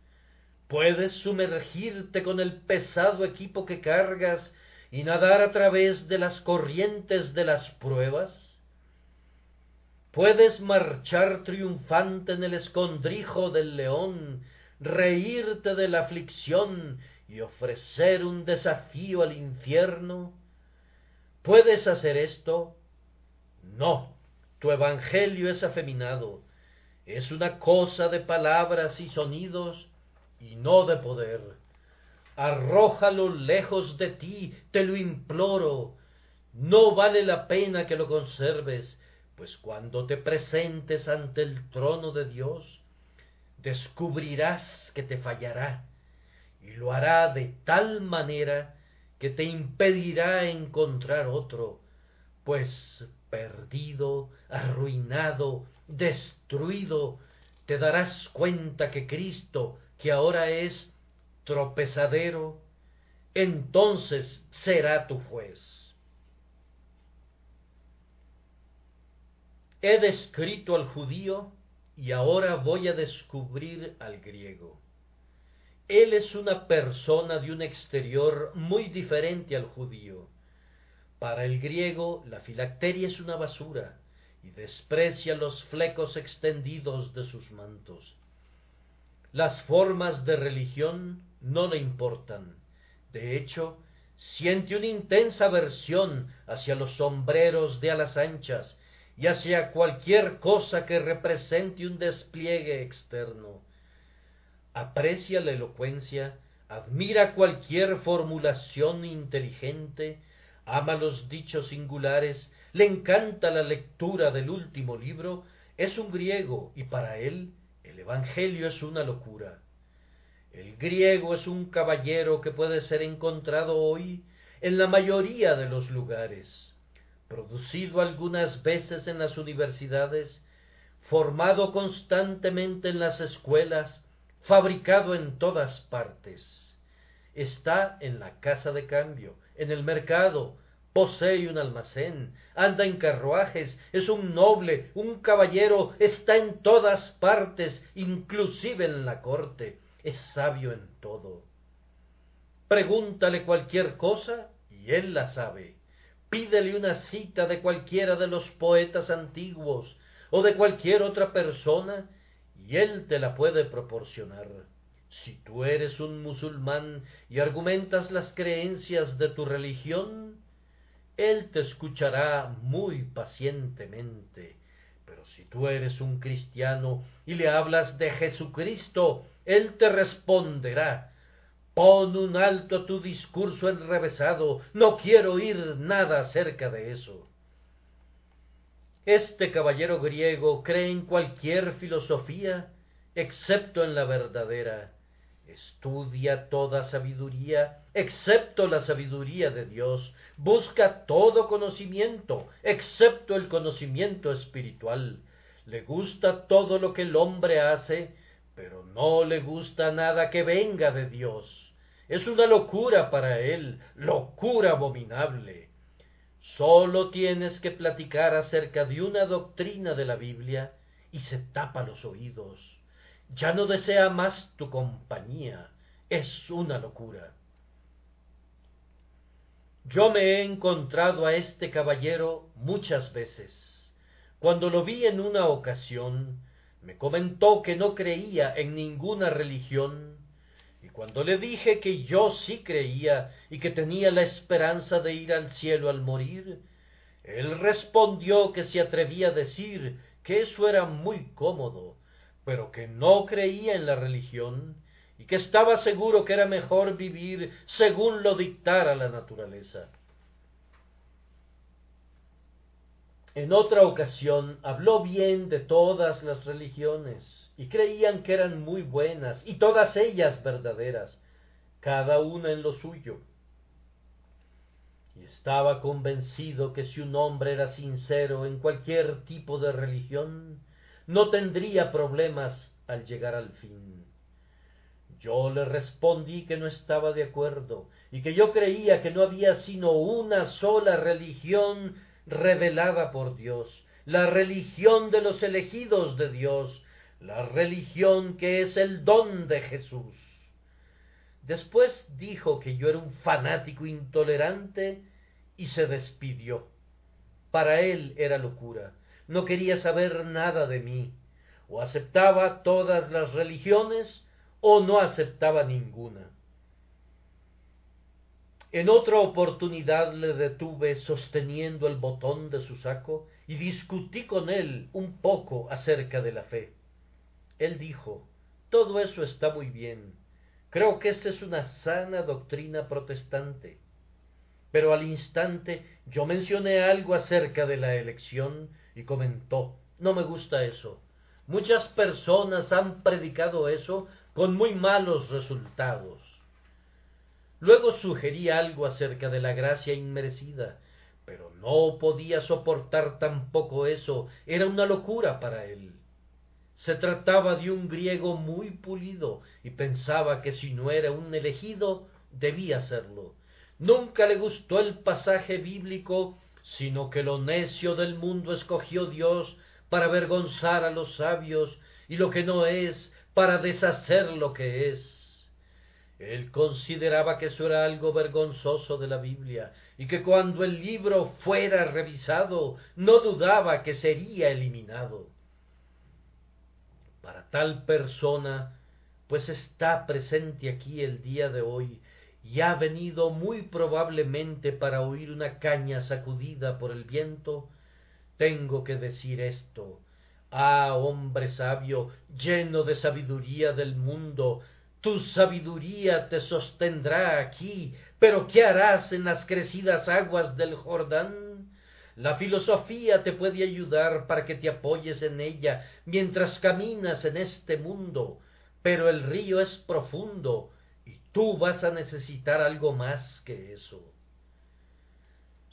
Puedes sumergirte con el pesado equipo que cargas y nadar a través de las corrientes de las pruebas. Puedes marchar triunfante en el escondrijo del león, reírte de la aflicción y ofrecer un desafío al infierno. ¿Puedes hacer esto? No, tu evangelio es afeminado, es una cosa de palabras y sonidos y no de poder. Arrójalo lejos de ti, te lo imploro. no vale la pena que lo conserves, pues cuando te presentes ante el trono de Dios, descubrirás que te fallará, y lo hará de tal manera que te impedirá encontrar otro, pues perdido, arruinado, destruido, te darás cuenta que Cristo, que ahora es tropezadero, entonces será tu juez. He descrito al judío y ahora voy a descubrir al griego. Él es una persona de un exterior muy diferente al judío. Para el griego la filacteria es una basura y desprecia los flecos extendidos de sus mantos. Las formas de religión no le importan. De hecho, siente una intensa aversión hacia los sombreros de alas anchas y hacia cualquier cosa que represente un despliegue externo. Aprecia la elocuencia, admira cualquier formulación inteligente, ama los dichos singulares, le encanta la lectura del último libro, es un griego y para él el Evangelio es una locura. El griego es un caballero que puede ser encontrado hoy en la mayoría de los lugares producido algunas veces en las universidades, formado constantemente en las escuelas, fabricado en todas partes. Está en la casa de cambio, en el mercado, posee un almacén, anda en carruajes, es un noble, un caballero, está en todas partes, inclusive en la corte, es sabio en todo. Pregúntale cualquier cosa y él la sabe pídele una cita de cualquiera de los poetas antiguos o de cualquier otra persona y él te la puede proporcionar. Si tú eres un musulmán y argumentas las creencias de tu religión, él te escuchará muy pacientemente. Pero si tú eres un cristiano y le hablas de Jesucristo, él te responderá Pon un alto a tu discurso enrevesado, no quiero oír nada acerca de eso. Este caballero griego cree en cualquier filosofía, excepto en la verdadera. Estudia toda sabiduría, excepto la sabiduría de Dios. Busca todo conocimiento, excepto el conocimiento espiritual. Le gusta todo lo que el hombre hace, pero no le gusta nada que venga de Dios. Es una locura para él, locura abominable. Sólo tienes que platicar acerca de una doctrina de la Biblia y se tapa los oídos. Ya no desea más tu compañía. Es una locura. Yo me he encontrado a este caballero muchas veces. Cuando lo vi en una ocasión, me comentó que no creía en ninguna religión y cuando le dije que yo sí creía y que tenía la esperanza de ir al cielo al morir, él respondió que se atrevía a decir que eso era muy cómodo, pero que no creía en la religión y que estaba seguro que era mejor vivir según lo dictara la naturaleza. En otra ocasión habló bien de todas las religiones, y creían que eran muy buenas y todas ellas verdaderas, cada una en lo suyo. Y estaba convencido que si un hombre era sincero en cualquier tipo de religión, no tendría problemas al llegar al fin. Yo le respondí que no estaba de acuerdo y que yo creía que no había sino una sola religión revelada por Dios, la religión de los elegidos de Dios, la religión que es el don de Jesús. Después dijo que yo era un fanático intolerante y se despidió. Para él era locura. No quería saber nada de mí. O aceptaba todas las religiones o no aceptaba ninguna. En otra oportunidad le detuve sosteniendo el botón de su saco y discutí con él un poco acerca de la fe. Él dijo, todo eso está muy bien. Creo que esa es una sana doctrina protestante. pero al instante yo mencioné algo acerca de la elección y comentó no me gusta eso. Muchas personas han predicado eso con muy malos resultados. Luego sugerí algo acerca de la gracia inmerecida, pero no podía soportar tampoco eso, era una locura para él. Se trataba de un griego muy pulido y pensaba que si no era un elegido, debía serlo. Nunca le gustó el pasaje bíblico, sino que lo necio del mundo escogió Dios para avergonzar a los sabios y lo que no es para deshacer lo que es. Él consideraba que eso era algo vergonzoso de la Biblia y que cuando el libro fuera revisado no dudaba que sería eliminado. Para tal persona, pues está presente aquí el día de hoy y ha venido muy probablemente para oír una caña sacudida por el viento, tengo que decir esto. Ah, hombre sabio, lleno de sabiduría del mundo, tu sabiduría te sostendrá aquí, pero ¿qué harás en las crecidas aguas del Jordán? La filosofía te puede ayudar para que te apoyes en ella mientras caminas en este mundo, pero el río es profundo y tú vas a necesitar algo más que eso.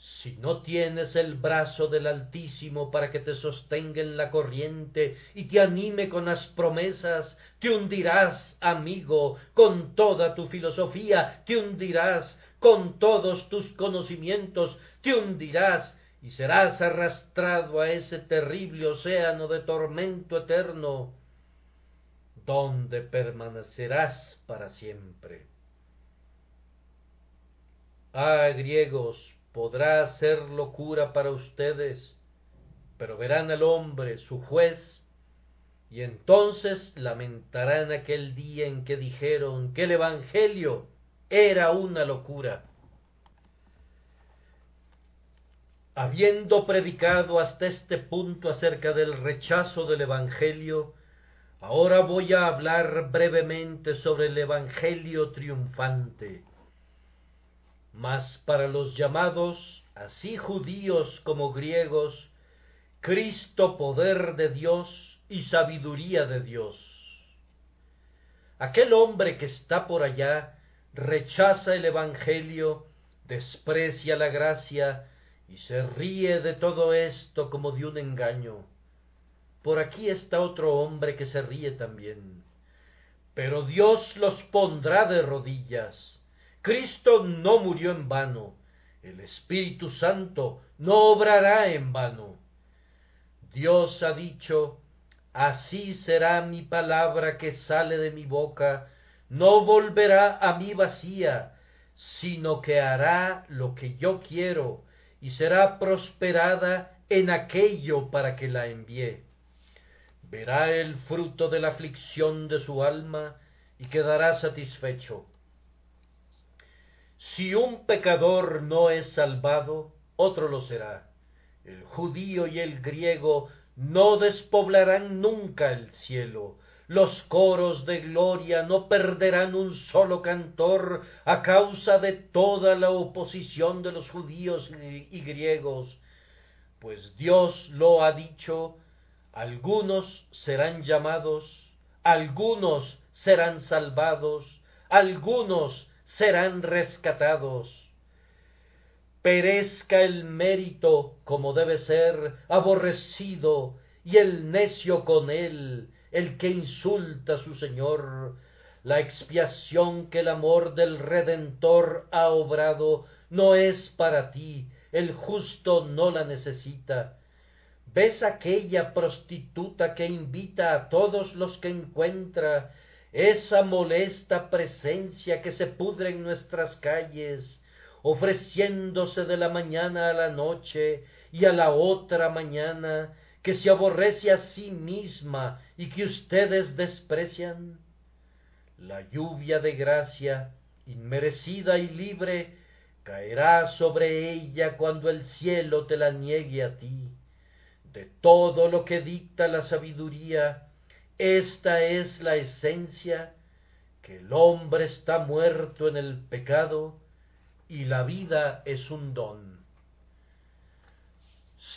Si no tienes el brazo del Altísimo para que te sostenga en la corriente y te anime con las promesas, te hundirás, amigo, con toda tu filosofía, te hundirás con todos tus conocimientos, te hundirás y serás arrastrado a ese terrible océano de tormento eterno, donde permanecerás para siempre. Ah, griegos, podrá ser locura para ustedes, pero verán al hombre, su juez, y entonces lamentarán aquel día en que dijeron que el Evangelio era una locura. Habiendo predicado hasta este punto acerca del rechazo del Evangelio, ahora voy a hablar brevemente sobre el Evangelio triunfante mas para los llamados, así judíos como griegos, Cristo poder de Dios y sabiduría de Dios. Aquel hombre que está por allá rechaza el Evangelio, desprecia la gracia y se ríe de todo esto como de un engaño. Por aquí está otro hombre que se ríe también. Pero Dios los pondrá de rodillas Cristo no murió en vano, el Espíritu Santo no obrará en vano. Dios ha dicho, así será mi palabra que sale de mi boca, no volverá a mí vacía, sino que hará lo que yo quiero y será prosperada en aquello para que la envié. Verá el fruto de la aflicción de su alma y quedará satisfecho. Si un pecador no es salvado, otro lo será. El judío y el griego no despoblarán nunca el cielo. Los coros de gloria no perderán un solo cantor a causa de toda la oposición de los judíos y griegos, pues Dios lo ha dicho, algunos serán llamados, algunos serán salvados, algunos serán rescatados. Perezca el mérito como debe ser, aborrecido, y el necio con él, el que insulta a su Señor. La expiación que el amor del Redentor ha obrado no es para ti, el justo no la necesita. ¿Ves aquella prostituta que invita a todos los que encuentra esa molesta presencia que se pudre en nuestras calles, ofreciéndose de la mañana a la noche y a la otra mañana, que se aborrece a sí misma y que ustedes desprecian? La lluvia de gracia, inmerecida y libre, caerá sobre ella cuando el cielo te la niegue a ti. De todo lo que dicta la sabiduría, esta es la esencia, que el hombre está muerto en el pecado y la vida es un don.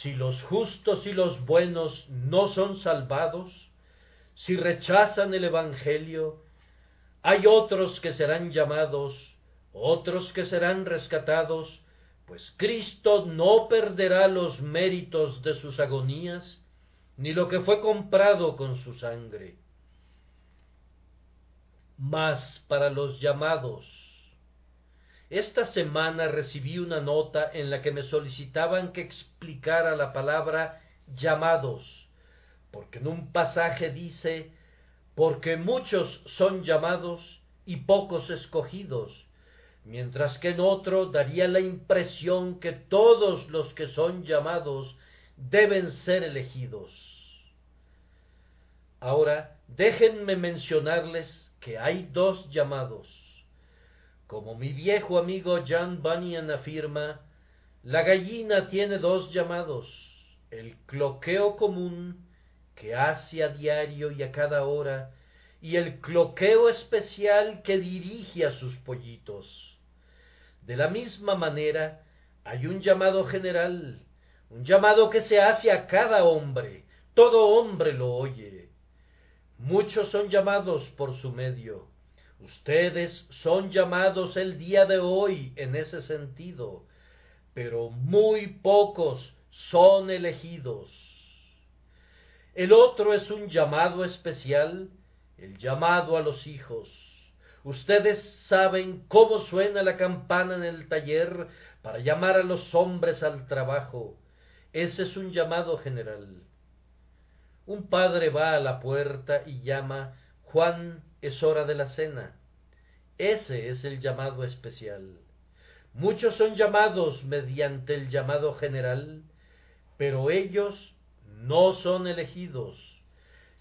Si los justos y los buenos no son salvados, si rechazan el Evangelio, hay otros que serán llamados, otros que serán rescatados, pues Cristo no perderá los méritos de sus agonías, ni lo que fue comprado con su sangre. Mas para los llamados, esta semana recibí una nota en la que me solicitaban que explicara la palabra llamados, porque en un pasaje dice, porque muchos son llamados y pocos escogidos, mientras que en otro daría la impresión que todos los que son llamados deben ser elegidos. Ahora, déjenme mencionarles que hay dos llamados. Como mi viejo amigo John Bunyan afirma, la gallina tiene dos llamados, el cloqueo común, que hace a diario y a cada hora, y el cloqueo especial que dirige a sus pollitos. De la misma manera, hay un llamado general, un llamado que se hace a cada hombre, todo hombre lo oye. Muchos son llamados por su medio. Ustedes son llamados el día de hoy en ese sentido, pero muy pocos son elegidos. El otro es un llamado especial, el llamado a los hijos. Ustedes saben cómo suena la campana en el taller para llamar a los hombres al trabajo. Ese es un llamado general. Un padre va a la puerta y llama Juan, es hora de la cena. Ese es el llamado especial. Muchos son llamados mediante el llamado general, pero ellos no son elegidos.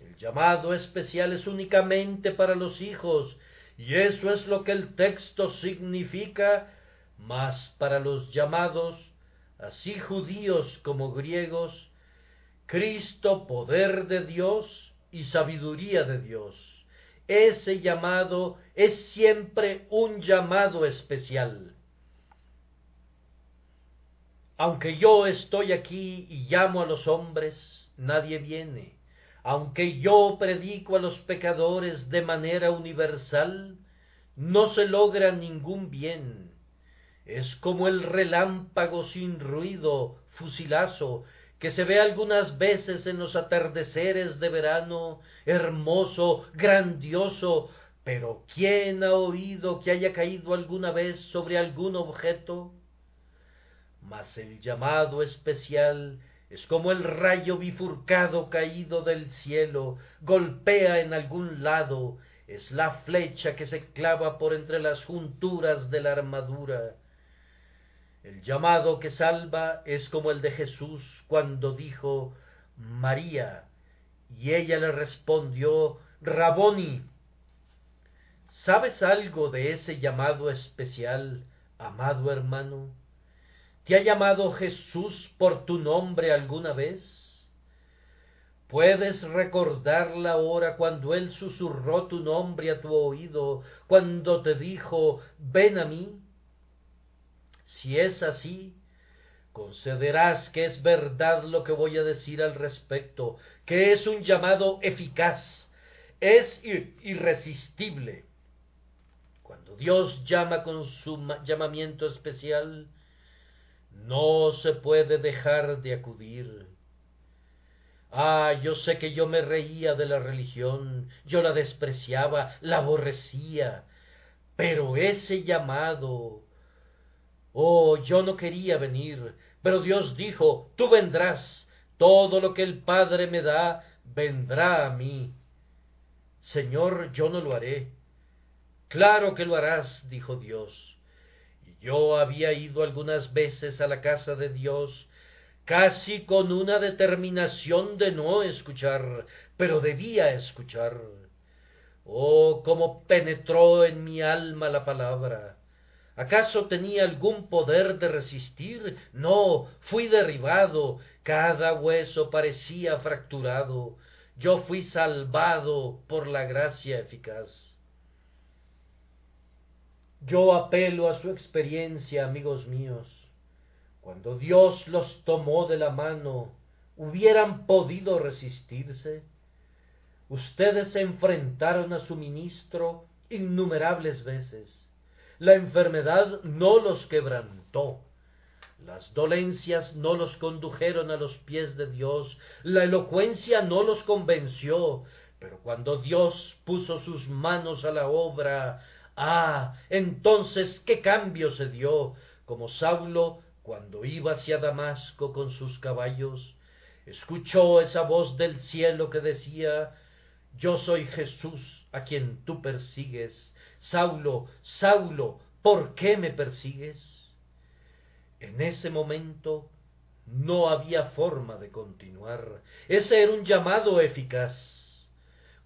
El llamado especial es únicamente para los hijos y eso es lo que el texto significa, mas para los llamados, así judíos como griegos, Cristo poder de Dios y sabiduría de Dios. Ese llamado es siempre un llamado especial. Aunque yo estoy aquí y llamo a los hombres, nadie viene aunque yo predico a los pecadores de manera universal, no se logra ningún bien. Es como el relámpago sin ruido, fusilazo, que se ve algunas veces en los atardeceres de verano, hermoso, grandioso, pero ¿quién ha oído que haya caído alguna vez sobre algún objeto? Mas el llamado especial es como el rayo bifurcado caído del cielo, golpea en algún lado, es la flecha que se clava por entre las junturas de la armadura. El llamado que salva es como el de Jesús cuando dijo María, y ella le respondió Raboni. ¿Sabes algo de ese llamado especial, amado hermano? ¿Te ha llamado Jesús por tu nombre alguna vez? ¿Puedes recordar la hora cuando Él susurró tu nombre a tu oído, cuando te dijo, ven a mí? Si es así, concederás que es verdad lo que voy a decir al respecto, que es un llamado eficaz, es irresistible. Cuando Dios llama con su llamamiento especial, no se puede dejar de acudir. Ah, yo sé que yo me reía de la religión, yo la despreciaba, la aborrecía, pero ese llamado... Oh, yo no quería venir, pero Dios dijo, tú vendrás, todo lo que el Padre me da, vendrá a mí. Señor, yo no lo haré. Claro que lo harás, dijo Dios. Yo había ido algunas veces a la casa de Dios, casi con una determinación de no escuchar, pero debía escuchar. Oh, cómo penetró en mi alma la palabra. ¿Acaso tenía algún poder de resistir? No, fui derribado, cada hueso parecía fracturado. Yo fui salvado por la gracia eficaz. Yo apelo a su experiencia, amigos míos. Cuando Dios los tomó de la mano, ¿hubieran podido resistirse? Ustedes se enfrentaron a su ministro innumerables veces. La enfermedad no los quebrantó. Las dolencias no los condujeron a los pies de Dios. La elocuencia no los convenció. Pero cuando Dios puso sus manos a la obra, ah, entonces qué cambio se dio, como Saulo cuando iba hacia Damasco con sus caballos, escuchó esa voz del cielo que decía Yo soy Jesús a quien tú persigues. Saulo, Saulo, ¿por qué me persigues? En ese momento no había forma de continuar. Ese era un llamado eficaz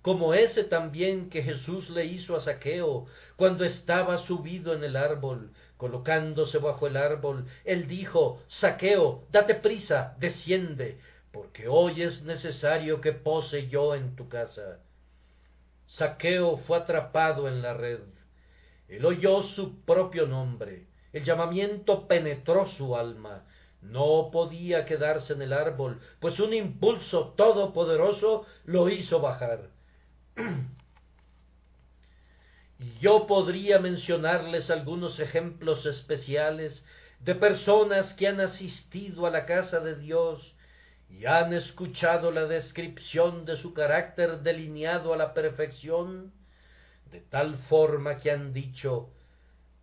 como ese también que Jesús le hizo a Saqueo cuando estaba subido en el árbol, colocándose bajo el árbol, él dijo Saqueo, date prisa, desciende, porque hoy es necesario que pose yo en tu casa. Saqueo fue atrapado en la red. Él oyó su propio nombre. El llamamiento penetró su alma. No podía quedarse en el árbol, pues un impulso todopoderoso lo hizo bajar. Yo podría mencionarles algunos ejemplos especiales de personas que han asistido a la casa de Dios y han escuchado la descripción de su carácter delineado a la perfección, de tal forma que han dicho,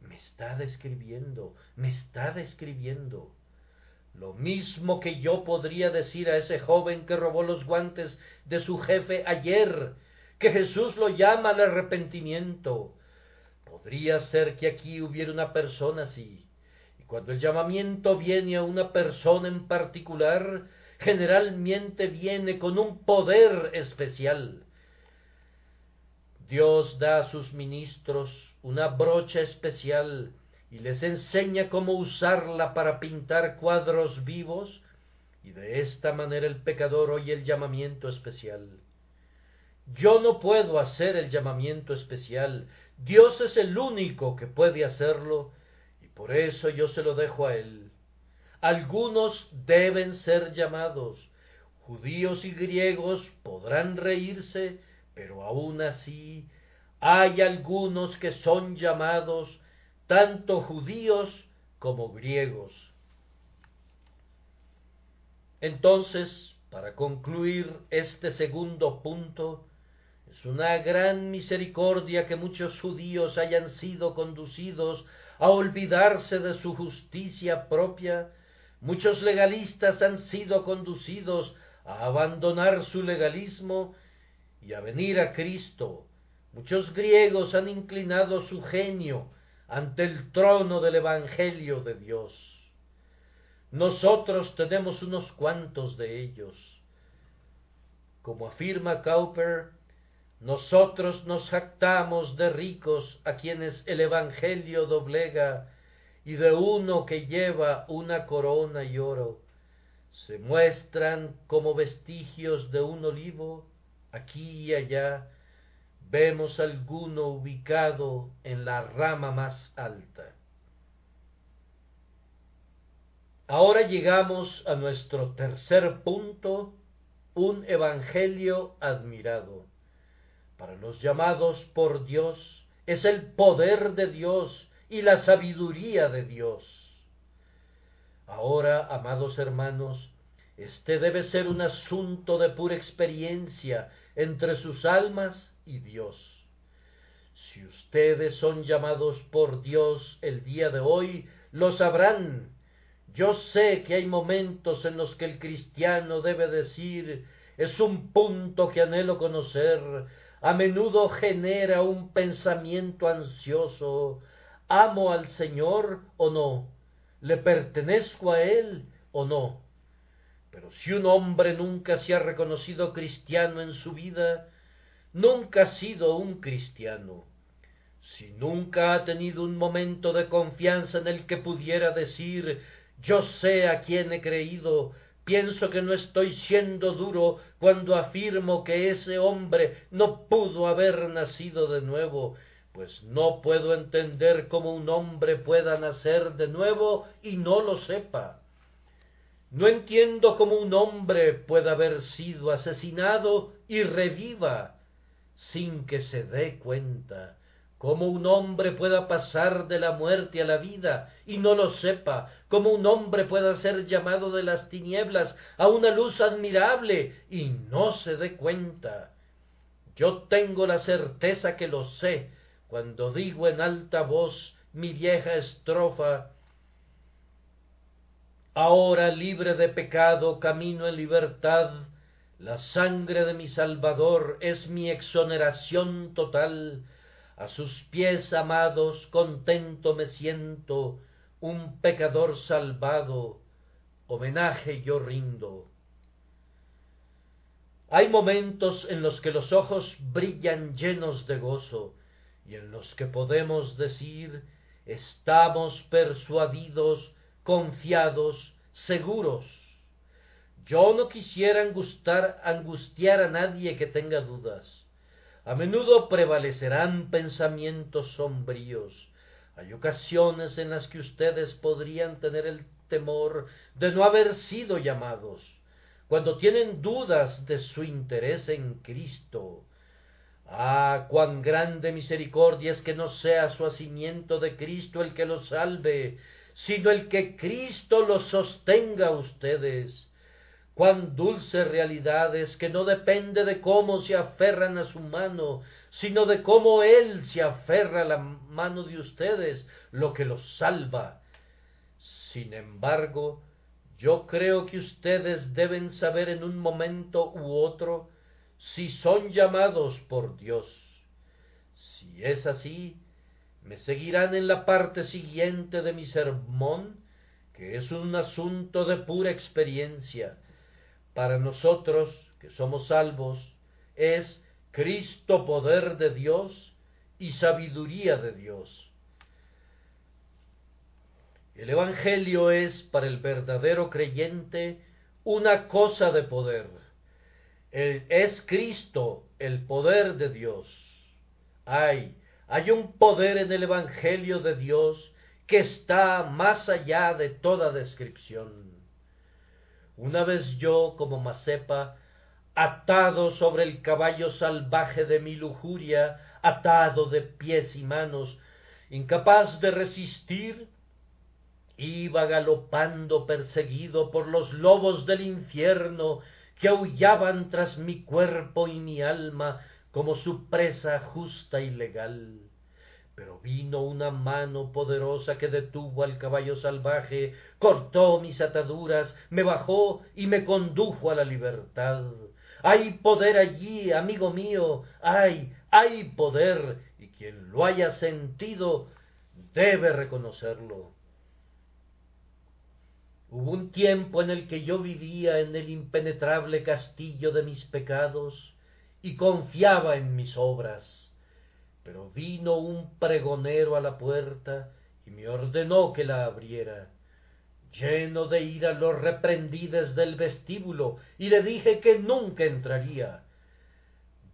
me está describiendo, me está describiendo. Lo mismo que yo podría decir a ese joven que robó los guantes de su jefe ayer, que Jesús lo llama al arrepentimiento. Podría ser que aquí hubiera una persona así, y cuando el llamamiento viene a una persona en particular, generalmente viene con un poder especial. Dios da a sus ministros una brocha especial y les enseña cómo usarla para pintar cuadros vivos, y de esta manera el pecador oye el llamamiento especial. Yo no puedo hacer el llamamiento especial, Dios es el único que puede hacerlo, y por eso yo se lo dejo a Él. Algunos deben ser llamados, judíos y griegos podrán reírse, pero aun así hay algunos que son llamados tanto judíos como griegos. Entonces, para concluir este segundo punto, es una gran misericordia que muchos judíos hayan sido conducidos a olvidarse de su justicia propia, muchos legalistas han sido conducidos a abandonar su legalismo y a venir a Cristo, muchos griegos han inclinado su genio ante el trono del Evangelio de Dios. Nosotros tenemos unos cuantos de ellos. Como afirma Cowper, nosotros nos jactamos de ricos a quienes el Evangelio doblega y de uno que lleva una corona y oro. Se muestran como vestigios de un olivo, aquí y allá vemos alguno ubicado en la rama más alta. Ahora llegamos a nuestro tercer punto, un evangelio admirado para los llamados por Dios es el poder de Dios y la sabiduría de Dios. Ahora, amados hermanos, este debe ser un asunto de pura experiencia entre sus almas y Dios. Si ustedes son llamados por Dios el día de hoy, lo sabrán. Yo sé que hay momentos en los que el cristiano debe decir es un punto que anhelo conocer, a menudo genera un pensamiento ansioso ¿Amo al Señor o no? ¿Le pertenezco a Él o no? Pero si un hombre nunca se ha reconocido cristiano en su vida, nunca ha sido un cristiano. Si nunca ha tenido un momento de confianza en el que pudiera decir yo sé a quién he creído, Pienso que no estoy siendo duro cuando afirmo que ese hombre no pudo haber nacido de nuevo, pues no puedo entender cómo un hombre pueda nacer de nuevo y no lo sepa. No entiendo cómo un hombre pueda haber sido asesinado y reviva sin que se dé cuenta. Cómo un hombre pueda pasar de la muerte a la vida y no lo sepa. Cómo un hombre pueda ser llamado de las tinieblas a una luz admirable y no se dé cuenta. Yo tengo la certeza que lo sé cuando digo en alta voz mi vieja estrofa Ahora libre de pecado camino en libertad, la sangre de mi Salvador es mi exoneración total, a sus pies amados contento me siento, un pecador salvado, homenaje yo rindo. Hay momentos en los que los ojos brillan llenos de gozo, y en los que podemos decir estamos persuadidos confiados, seguros. Yo no quisiera angustar, angustiar a nadie que tenga dudas. A menudo prevalecerán pensamientos sombríos. Hay ocasiones en las que ustedes podrían tener el temor de no haber sido llamados, cuando tienen dudas de su interés en Cristo. Ah, cuán grande misericordia es que no sea su hacimiento de Cristo el que los salve, sino el que Cristo los sostenga a ustedes. Cuán dulce realidad es que no depende de cómo se aferran a su mano, sino de cómo Él se aferra a la mano de ustedes, lo que los salva. Sin embargo, yo creo que ustedes deben saber en un momento u otro si son llamados por Dios. Si es así, me seguirán en la parte siguiente de mi sermón, que es un asunto de pura experiencia. Para nosotros, que somos salvos, es Cristo poder de Dios y sabiduría de Dios. El Evangelio es para el verdadero creyente una cosa de poder. Es Cristo el poder de Dios. Ay, hay un poder en el Evangelio de Dios que está más allá de toda descripción. Una vez yo, como Macepa, atado sobre el caballo salvaje de mi lujuria, atado de pies y manos, incapaz de resistir, iba galopando perseguido por los lobos del infierno que aullaban tras mi cuerpo y mi alma como su presa justa y legal. Pero vino una mano poderosa que detuvo al caballo salvaje, cortó mis ataduras, me bajó y me condujo a la libertad. Hay poder allí, amigo mío, hay, hay poder, y quien lo haya sentido debe reconocerlo. Hubo un tiempo en el que yo vivía en el impenetrable castillo de mis pecados, y confiaba en mis obras. Pero vino un pregonero a la puerta y me ordenó que la abriera. Lleno de ira lo reprendí desde el vestíbulo y le dije que nunca entraría.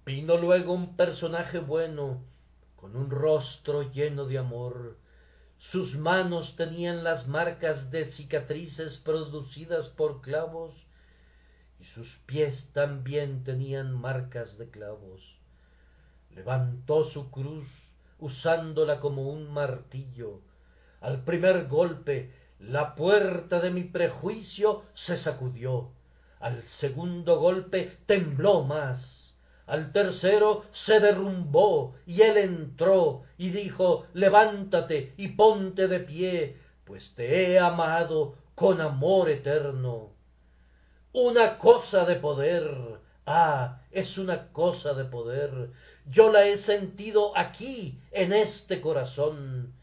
Vino luego un personaje bueno, con un rostro lleno de amor. Sus manos tenían las marcas de cicatrices producidas por clavos y sus pies también tenían marcas de clavos. Levantó su cruz usándola como un martillo. Al primer golpe la puerta de mi prejuicio se sacudió. Al segundo golpe tembló más. Al tercero se derrumbó y él entró y dijo Levántate y ponte de pie, pues te he amado con amor eterno una cosa de poder. Ah, es una cosa de poder. Yo la he sentido aquí, en este corazón.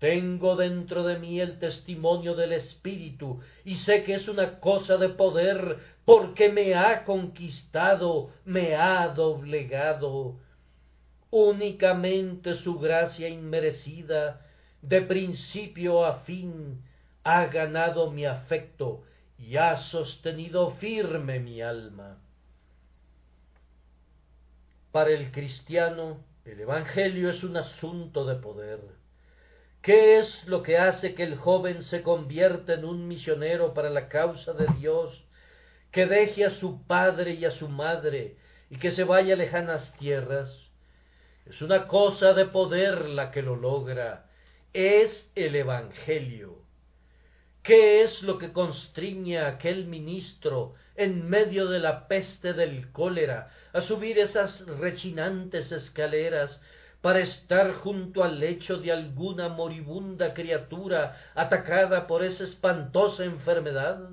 Tengo dentro de mí el testimonio del Espíritu y sé que es una cosa de poder porque me ha conquistado, me ha doblegado. Únicamente su gracia inmerecida, de principio a fin, ha ganado mi afecto y ha sostenido firme mi alma. Para el cristiano El Evangelio es un asunto de poder. ¿Qué es lo que hace que el joven se convierta en un misionero para la causa de Dios, que deje a su padre y a su madre y que se vaya a lejanas tierras? Es una cosa de poder la que lo logra, es el Evangelio. ¿Qué es lo que constriñe a aquel ministro en medio de la peste del cólera a subir esas rechinantes escaleras para estar junto al lecho de alguna moribunda criatura atacada por esa espantosa enfermedad?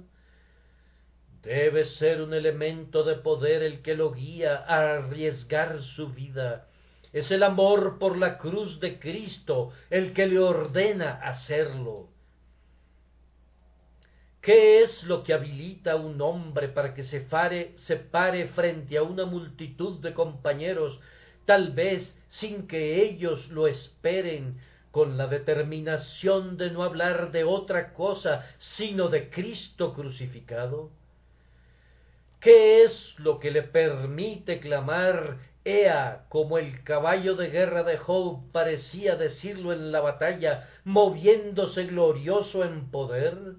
Debe ser un elemento de poder el que lo guía a arriesgar su vida. Es el amor por la cruz de Cristo el que le ordena hacerlo. ¿Qué es lo que habilita a un hombre para que se, se pare frente a una multitud de compañeros, tal vez sin que ellos lo esperen, con la determinación de no hablar de otra cosa sino de Cristo crucificado? ¿Qué es lo que le permite clamar Ea, como el caballo de guerra de Job parecía decirlo en la batalla, moviéndose glorioso en poder?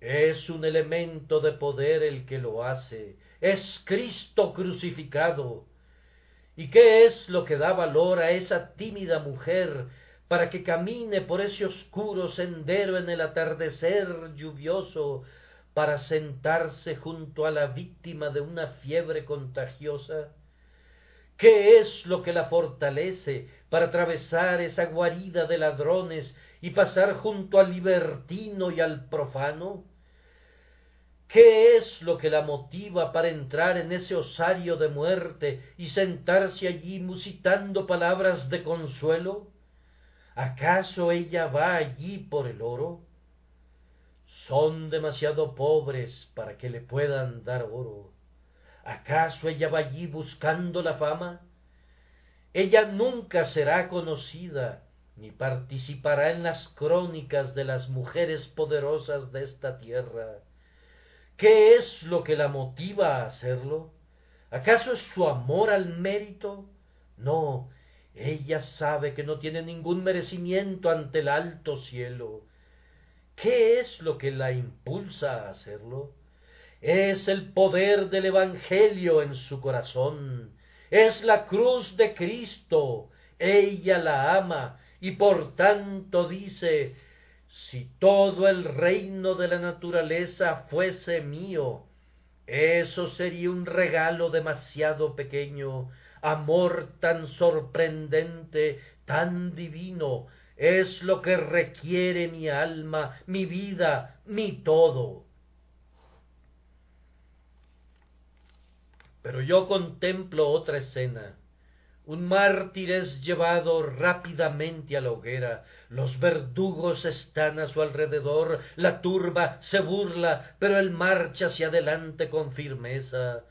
Es un elemento de poder el que lo hace, es Cristo crucificado. ¿Y qué es lo que da valor a esa tímida mujer para que camine por ese oscuro sendero en el atardecer lluvioso para sentarse junto a la víctima de una fiebre contagiosa? ¿Qué es lo que la fortalece para atravesar esa guarida de ladrones y pasar junto al libertino y al profano? ¿Qué es lo que la motiva para entrar en ese osario de muerte y sentarse allí musitando palabras de consuelo? ¿Acaso ella va allí por el oro? Son demasiado pobres para que le puedan dar oro. ¿Acaso ella va allí buscando la fama? Ella nunca será conocida, ni participará en las crónicas de las mujeres poderosas de esta tierra. ¿Qué es lo que la motiva a hacerlo? ¿Acaso es su amor al mérito? No, ella sabe que no tiene ningún merecimiento ante el alto cielo. ¿Qué es lo que la impulsa a hacerlo? es el poder del Evangelio en su corazón, es la cruz de Cristo, ella la ama y por tanto dice, si todo el reino de la naturaleza fuese mío, eso sería un regalo demasiado pequeño, amor tan sorprendente, tan divino, es lo que requiere mi alma, mi vida, mi todo. Pero yo contemplo otra escena. Un mártir es llevado rápidamente a la hoguera, los verdugos están a su alrededor, la turba se burla, pero él marcha hacia adelante con firmeza.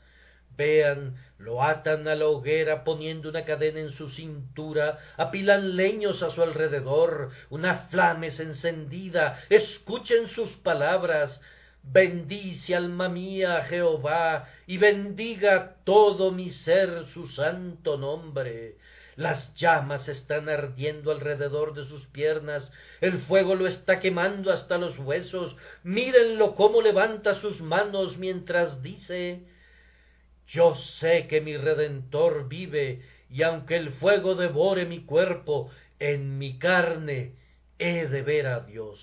Vean, lo atan a la hoguera poniendo una cadena en su cintura, apilan leños a su alrededor, una flama es encendida, escuchen sus palabras, Bendice alma mía Jehová, y bendiga todo mi ser su santo nombre. Las llamas están ardiendo alrededor de sus piernas, el fuego lo está quemando hasta los huesos. Mírenlo cómo levanta sus manos mientras dice Yo sé que mi Redentor vive, y aunque el fuego devore mi cuerpo, en mi carne he de ver a Dios.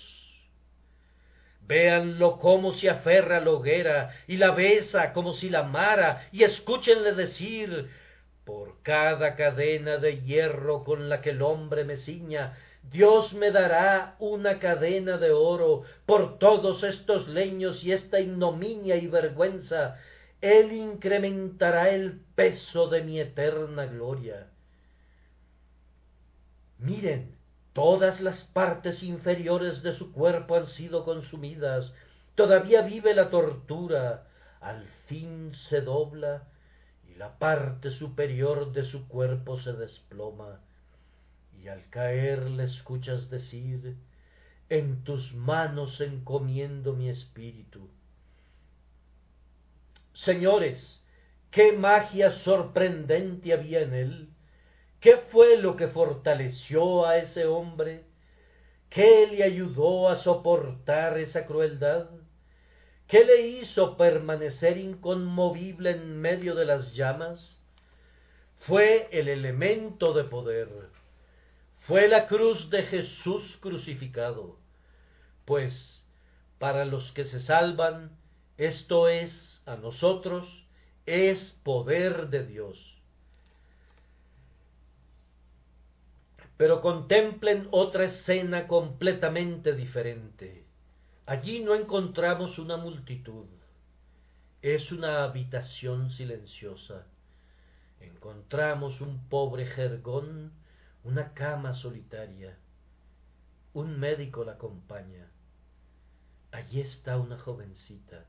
Véanlo cómo se aferra a la hoguera y la besa como si la amara, y escúchenle decir por cada cadena de hierro con la que el hombre me ciña, Dios me dará una cadena de oro por todos estos leños y esta ignominia y vergüenza. Él incrementará el peso de mi eterna gloria. Miren, Todas las partes inferiores de su cuerpo han sido consumidas. Todavía vive la tortura. Al fin se dobla y la parte superior de su cuerpo se desploma. Y al caer le escuchas decir, en tus manos encomiendo mi espíritu. Señores, qué magia sorprendente había en él ¿Qué fue lo que fortaleció a ese hombre? ¿Qué le ayudó a soportar esa crueldad? ¿Qué le hizo permanecer inconmovible en medio de las llamas? Fue el elemento de poder, fue la cruz de Jesús crucificado, pues para los que se salvan, esto es a nosotros, es poder de Dios. Pero contemplen otra escena completamente diferente. Allí no encontramos una multitud, es una habitación silenciosa. Encontramos un pobre jergón, una cama solitaria. Un médico la acompaña. Allí está una jovencita.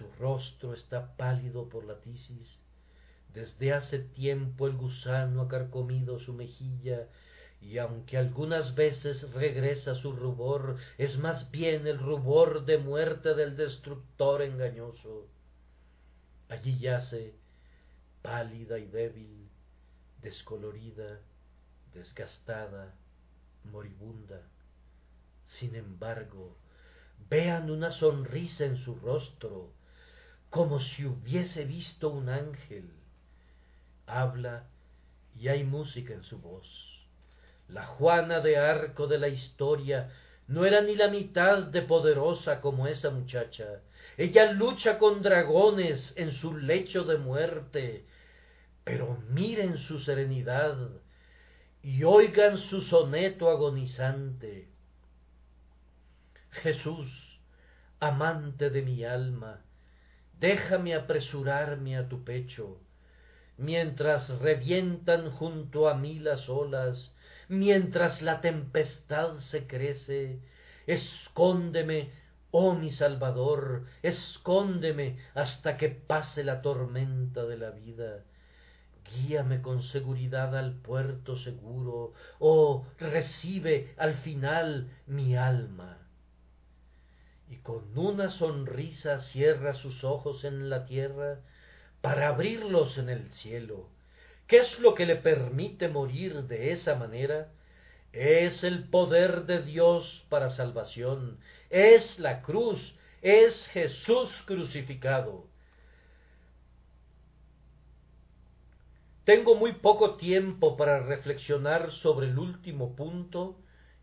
Su rostro está pálido por la tisis. Desde hace tiempo el gusano ha carcomido su mejilla y aunque algunas veces regresa su rubor, es más bien el rubor de muerte del destructor engañoso. Allí yace, pálida y débil, descolorida, desgastada, moribunda. Sin embargo, vean una sonrisa en su rostro, como si hubiese visto un ángel. Habla y hay música en su voz. La Juana de Arco de la historia no era ni la mitad de poderosa como esa muchacha. Ella lucha con dragones en su lecho de muerte, pero miren su serenidad y oigan su soneto agonizante. Jesús, amante de mi alma, déjame apresurarme a tu pecho, mientras revientan junto a mí las olas, mientras la tempestad se crece, escóndeme, oh mi Salvador, escóndeme hasta que pase la tormenta de la vida. Guíame con seguridad al puerto seguro, oh recibe al final mi alma y con una sonrisa cierra sus ojos en la tierra para abrirlos en el cielo. ¿Qué es lo que le permite morir de esa manera? Es el poder de Dios para salvación, es la cruz, es Jesús crucificado. Tengo muy poco tiempo para reflexionar sobre el último punto,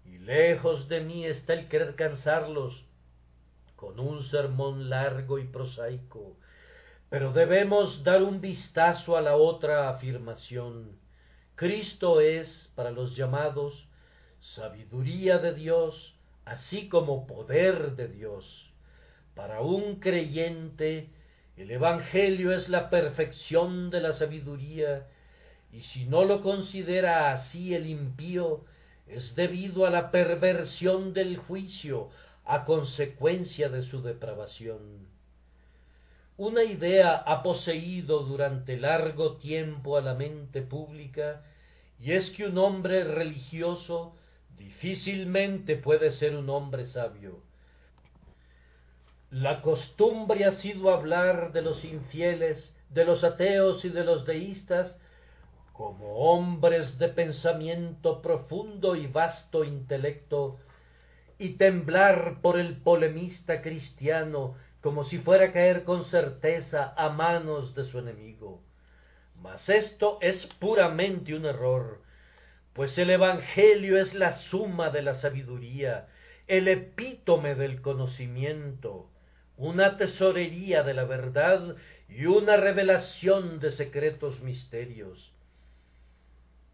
y lejos de mí está el querer cansarlos con un sermón largo y prosaico, pero debemos dar un vistazo a la otra afirmación. Cristo es, para los llamados, sabiduría de Dios, así como poder de Dios. Para un creyente, el Evangelio es la perfección de la sabiduría, y si no lo considera así el impío, es debido a la perversión del juicio, a consecuencia de su depravación. Una idea ha poseído durante largo tiempo a la mente pública, y es que un hombre religioso difícilmente puede ser un hombre sabio. La costumbre ha sido hablar de los infieles, de los ateos y de los deístas como hombres de pensamiento profundo y vasto intelecto, y temblar por el polemista cristiano como si fuera a caer con certeza a manos de su enemigo. Mas esto es puramente un error, pues el Evangelio es la suma de la sabiduría, el epítome del conocimiento, una tesorería de la verdad y una revelación de secretos misterios.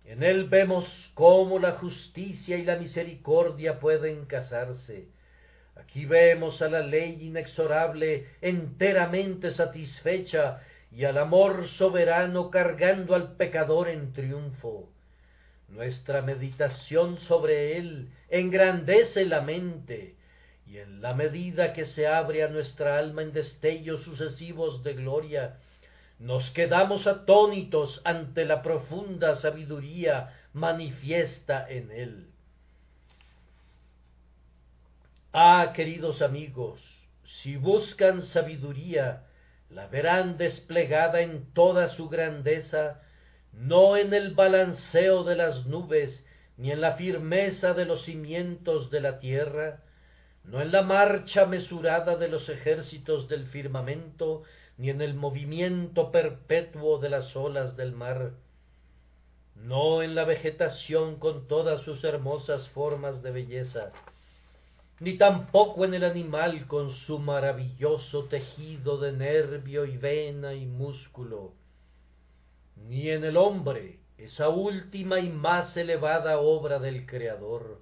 En él vemos cómo la justicia y la misericordia pueden casarse. Aquí vemos a la ley inexorable enteramente satisfecha y al amor soberano cargando al pecador en triunfo. Nuestra meditación sobre él engrandece la mente, y en la medida que se abre a nuestra alma en destellos sucesivos de gloria, nos quedamos atónitos ante la profunda sabiduría manifiesta en él. Ah, queridos amigos, si buscan sabiduría, la verán desplegada en toda su grandeza, no en el balanceo de las nubes, ni en la firmeza de los cimientos de la tierra, no en la marcha mesurada de los ejércitos del firmamento, ni en el movimiento perpetuo de las olas del mar, no en la vegetación con todas sus hermosas formas de belleza, ni tampoco en el animal con su maravilloso tejido de nervio y vena y músculo, ni en el hombre, esa última y más elevada obra del Creador.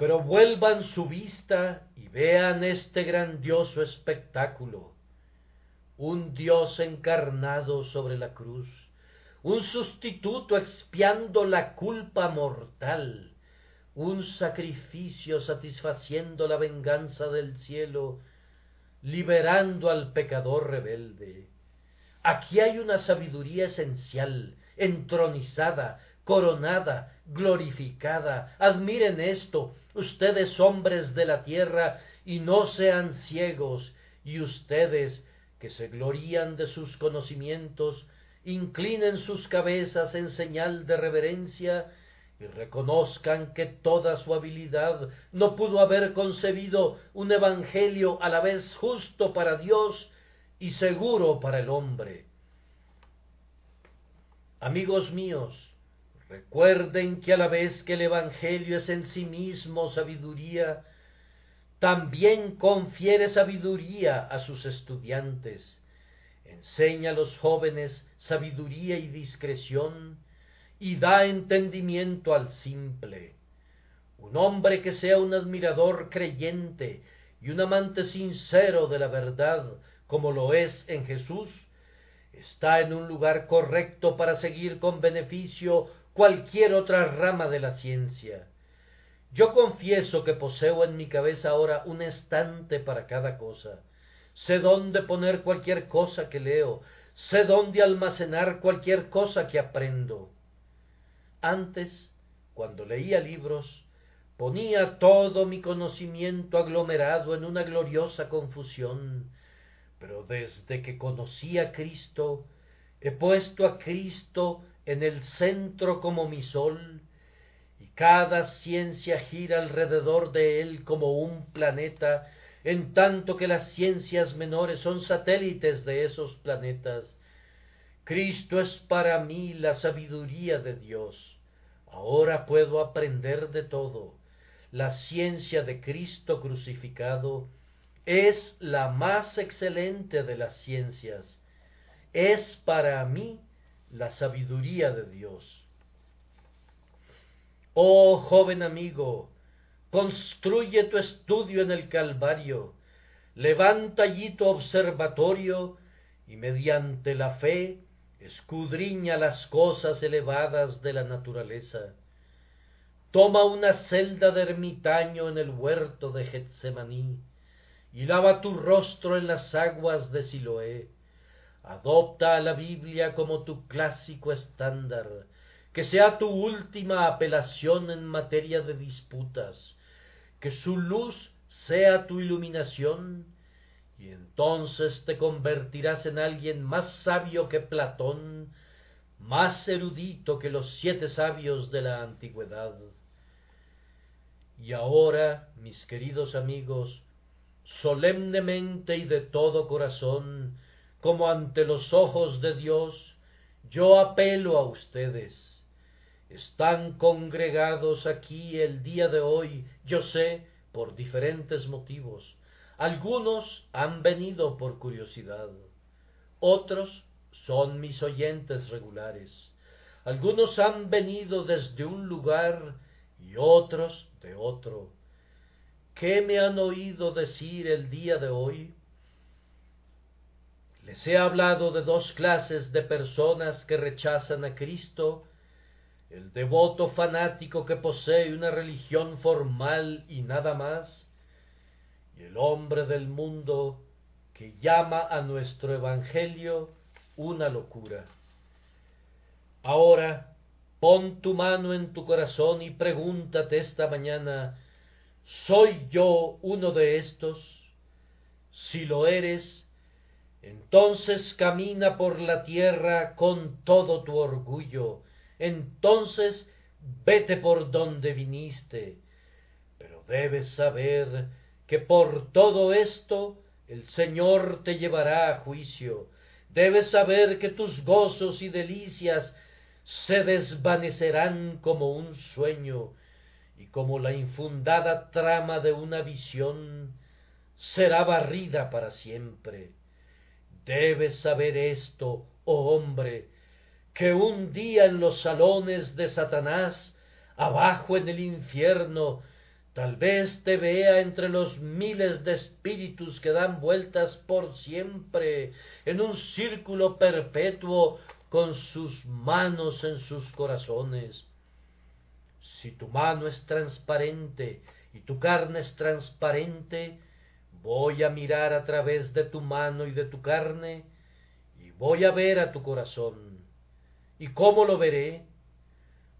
Pero vuelvan su vista y vean este grandioso espectáculo. Un Dios encarnado sobre la cruz, un sustituto expiando la culpa mortal, un sacrificio satisfaciendo la venganza del cielo, liberando al pecador rebelde. Aquí hay una sabiduría esencial, entronizada, coronada, glorificada. Admiren esto, ustedes hombres de la tierra, y no sean ciegos, y ustedes que se glorían de sus conocimientos, inclinen sus cabezas en señal de reverencia y reconozcan que toda su habilidad no pudo haber concebido un evangelio a la vez justo para Dios y seguro para el hombre. Amigos míos, recuerden que a la vez que el Evangelio es en sí mismo sabiduría, también confiere sabiduría a sus estudiantes, enseña a los jóvenes sabiduría y discreción, y da entendimiento al simple. Un hombre que sea un admirador creyente y un amante sincero de la verdad, como lo es en Jesús, está en un lugar correcto para seguir con beneficio cualquier otra rama de la ciencia. Yo confieso que poseo en mi cabeza ahora un estante para cada cosa. Sé dónde poner cualquier cosa que leo, sé dónde almacenar cualquier cosa que aprendo. Antes, cuando leía libros, ponía todo mi conocimiento aglomerado en una gloriosa confusión, pero desde que conocí a Cristo, he puesto a Cristo en el centro como mi sol, y cada ciencia gira alrededor de él como un planeta, en tanto que las ciencias menores son satélites de esos planetas. Cristo es para mí la sabiduría de Dios. Ahora puedo aprender de todo. La ciencia de Cristo crucificado es la más excelente de las ciencias, es para mí la sabiduría de Dios. Oh joven amigo, construye tu estudio en el Calvario, levanta allí tu observatorio y mediante la fe escudriña las cosas elevadas de la naturaleza. Toma una celda de ermitaño en el huerto de Getsemaní y lava tu rostro en las aguas de Siloé. Adopta a la Biblia como tu clásico estándar, que sea tu última apelación en materia de disputas, que su luz sea tu iluminación, y entonces te convertirás en alguien más sabio que Platón, más erudito que los siete sabios de la antigüedad. Y ahora, mis queridos amigos, solemnemente y de todo corazón, como ante los ojos de Dios, yo apelo a ustedes. Están congregados aquí el día de hoy, yo sé, por diferentes motivos. Algunos han venido por curiosidad, otros son mis oyentes regulares. Algunos han venido desde un lugar y otros de otro ¿Qué me han oído decir el día de hoy? Les he hablado de dos clases de personas que rechazan a Cristo, el devoto fanático que posee una religión formal y nada más, y el hombre del mundo que llama a nuestro Evangelio una locura. Ahora, pon tu mano en tu corazón y pregúntate esta mañana, ¿Soy yo uno de estos? Si lo eres, entonces camina por la tierra con todo tu orgullo, entonces vete por donde viniste, pero debes saber que por todo esto el Señor te llevará a juicio, debes saber que tus gozos y delicias se desvanecerán como un sueño, y como la infundada trama de una visión será barrida para siempre. Debes saber esto, oh hombre, que un día en los salones de Satanás, abajo en el infierno, tal vez te vea entre los miles de espíritus que dan vueltas por siempre en un círculo perpetuo con sus manos en sus corazones. Si tu mano es transparente y tu carne es transparente, voy a mirar a través de tu mano y de tu carne, y voy a ver a tu corazón. ¿Y cómo lo veré?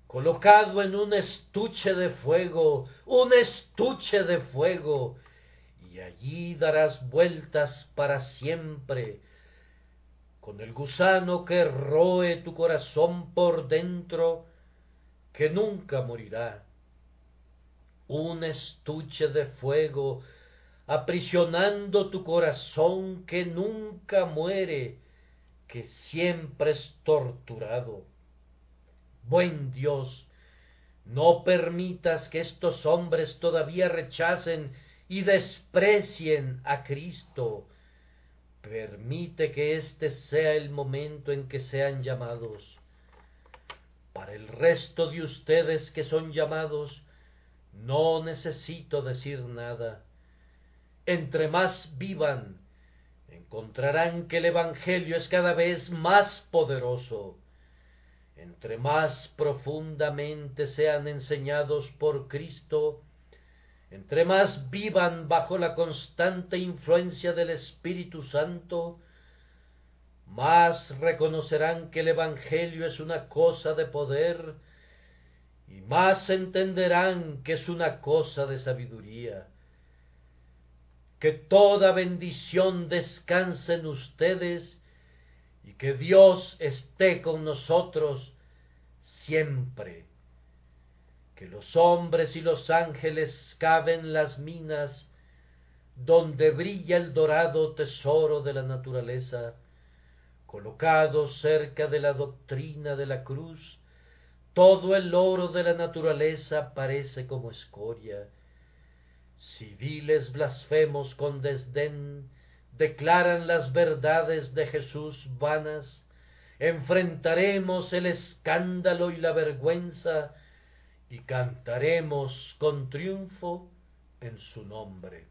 Colocado en un estuche de fuego, un estuche de fuego, y allí darás vueltas para siempre, con el gusano que roe tu corazón por dentro, que nunca morirá. Un estuche de fuego aprisionando tu corazón que nunca muere, que siempre es torturado. Buen Dios, no permitas que estos hombres todavía rechacen y desprecien a Cristo, Permite que este sea el momento en que sean llamados. Para el resto de ustedes que son llamados, no necesito decir nada. Entre más vivan, encontrarán que el Evangelio es cada vez más poderoso. Entre más profundamente sean enseñados por Cristo, entre más vivan bajo la constante influencia del Espíritu Santo, más reconocerán que el Evangelio es una cosa de poder y más entenderán que es una cosa de sabiduría. Que toda bendición descanse en ustedes y que Dios esté con nosotros siempre que los hombres y los ángeles caben las minas donde brilla el dorado tesoro de la naturaleza, colocado cerca de la doctrina de la cruz, todo el oro de la naturaleza parece como escoria. Civiles blasfemos con desdén declaran las verdades de Jesús vanas, enfrentaremos el escándalo y la vergüenza y cantaremos con triunfo en su nombre.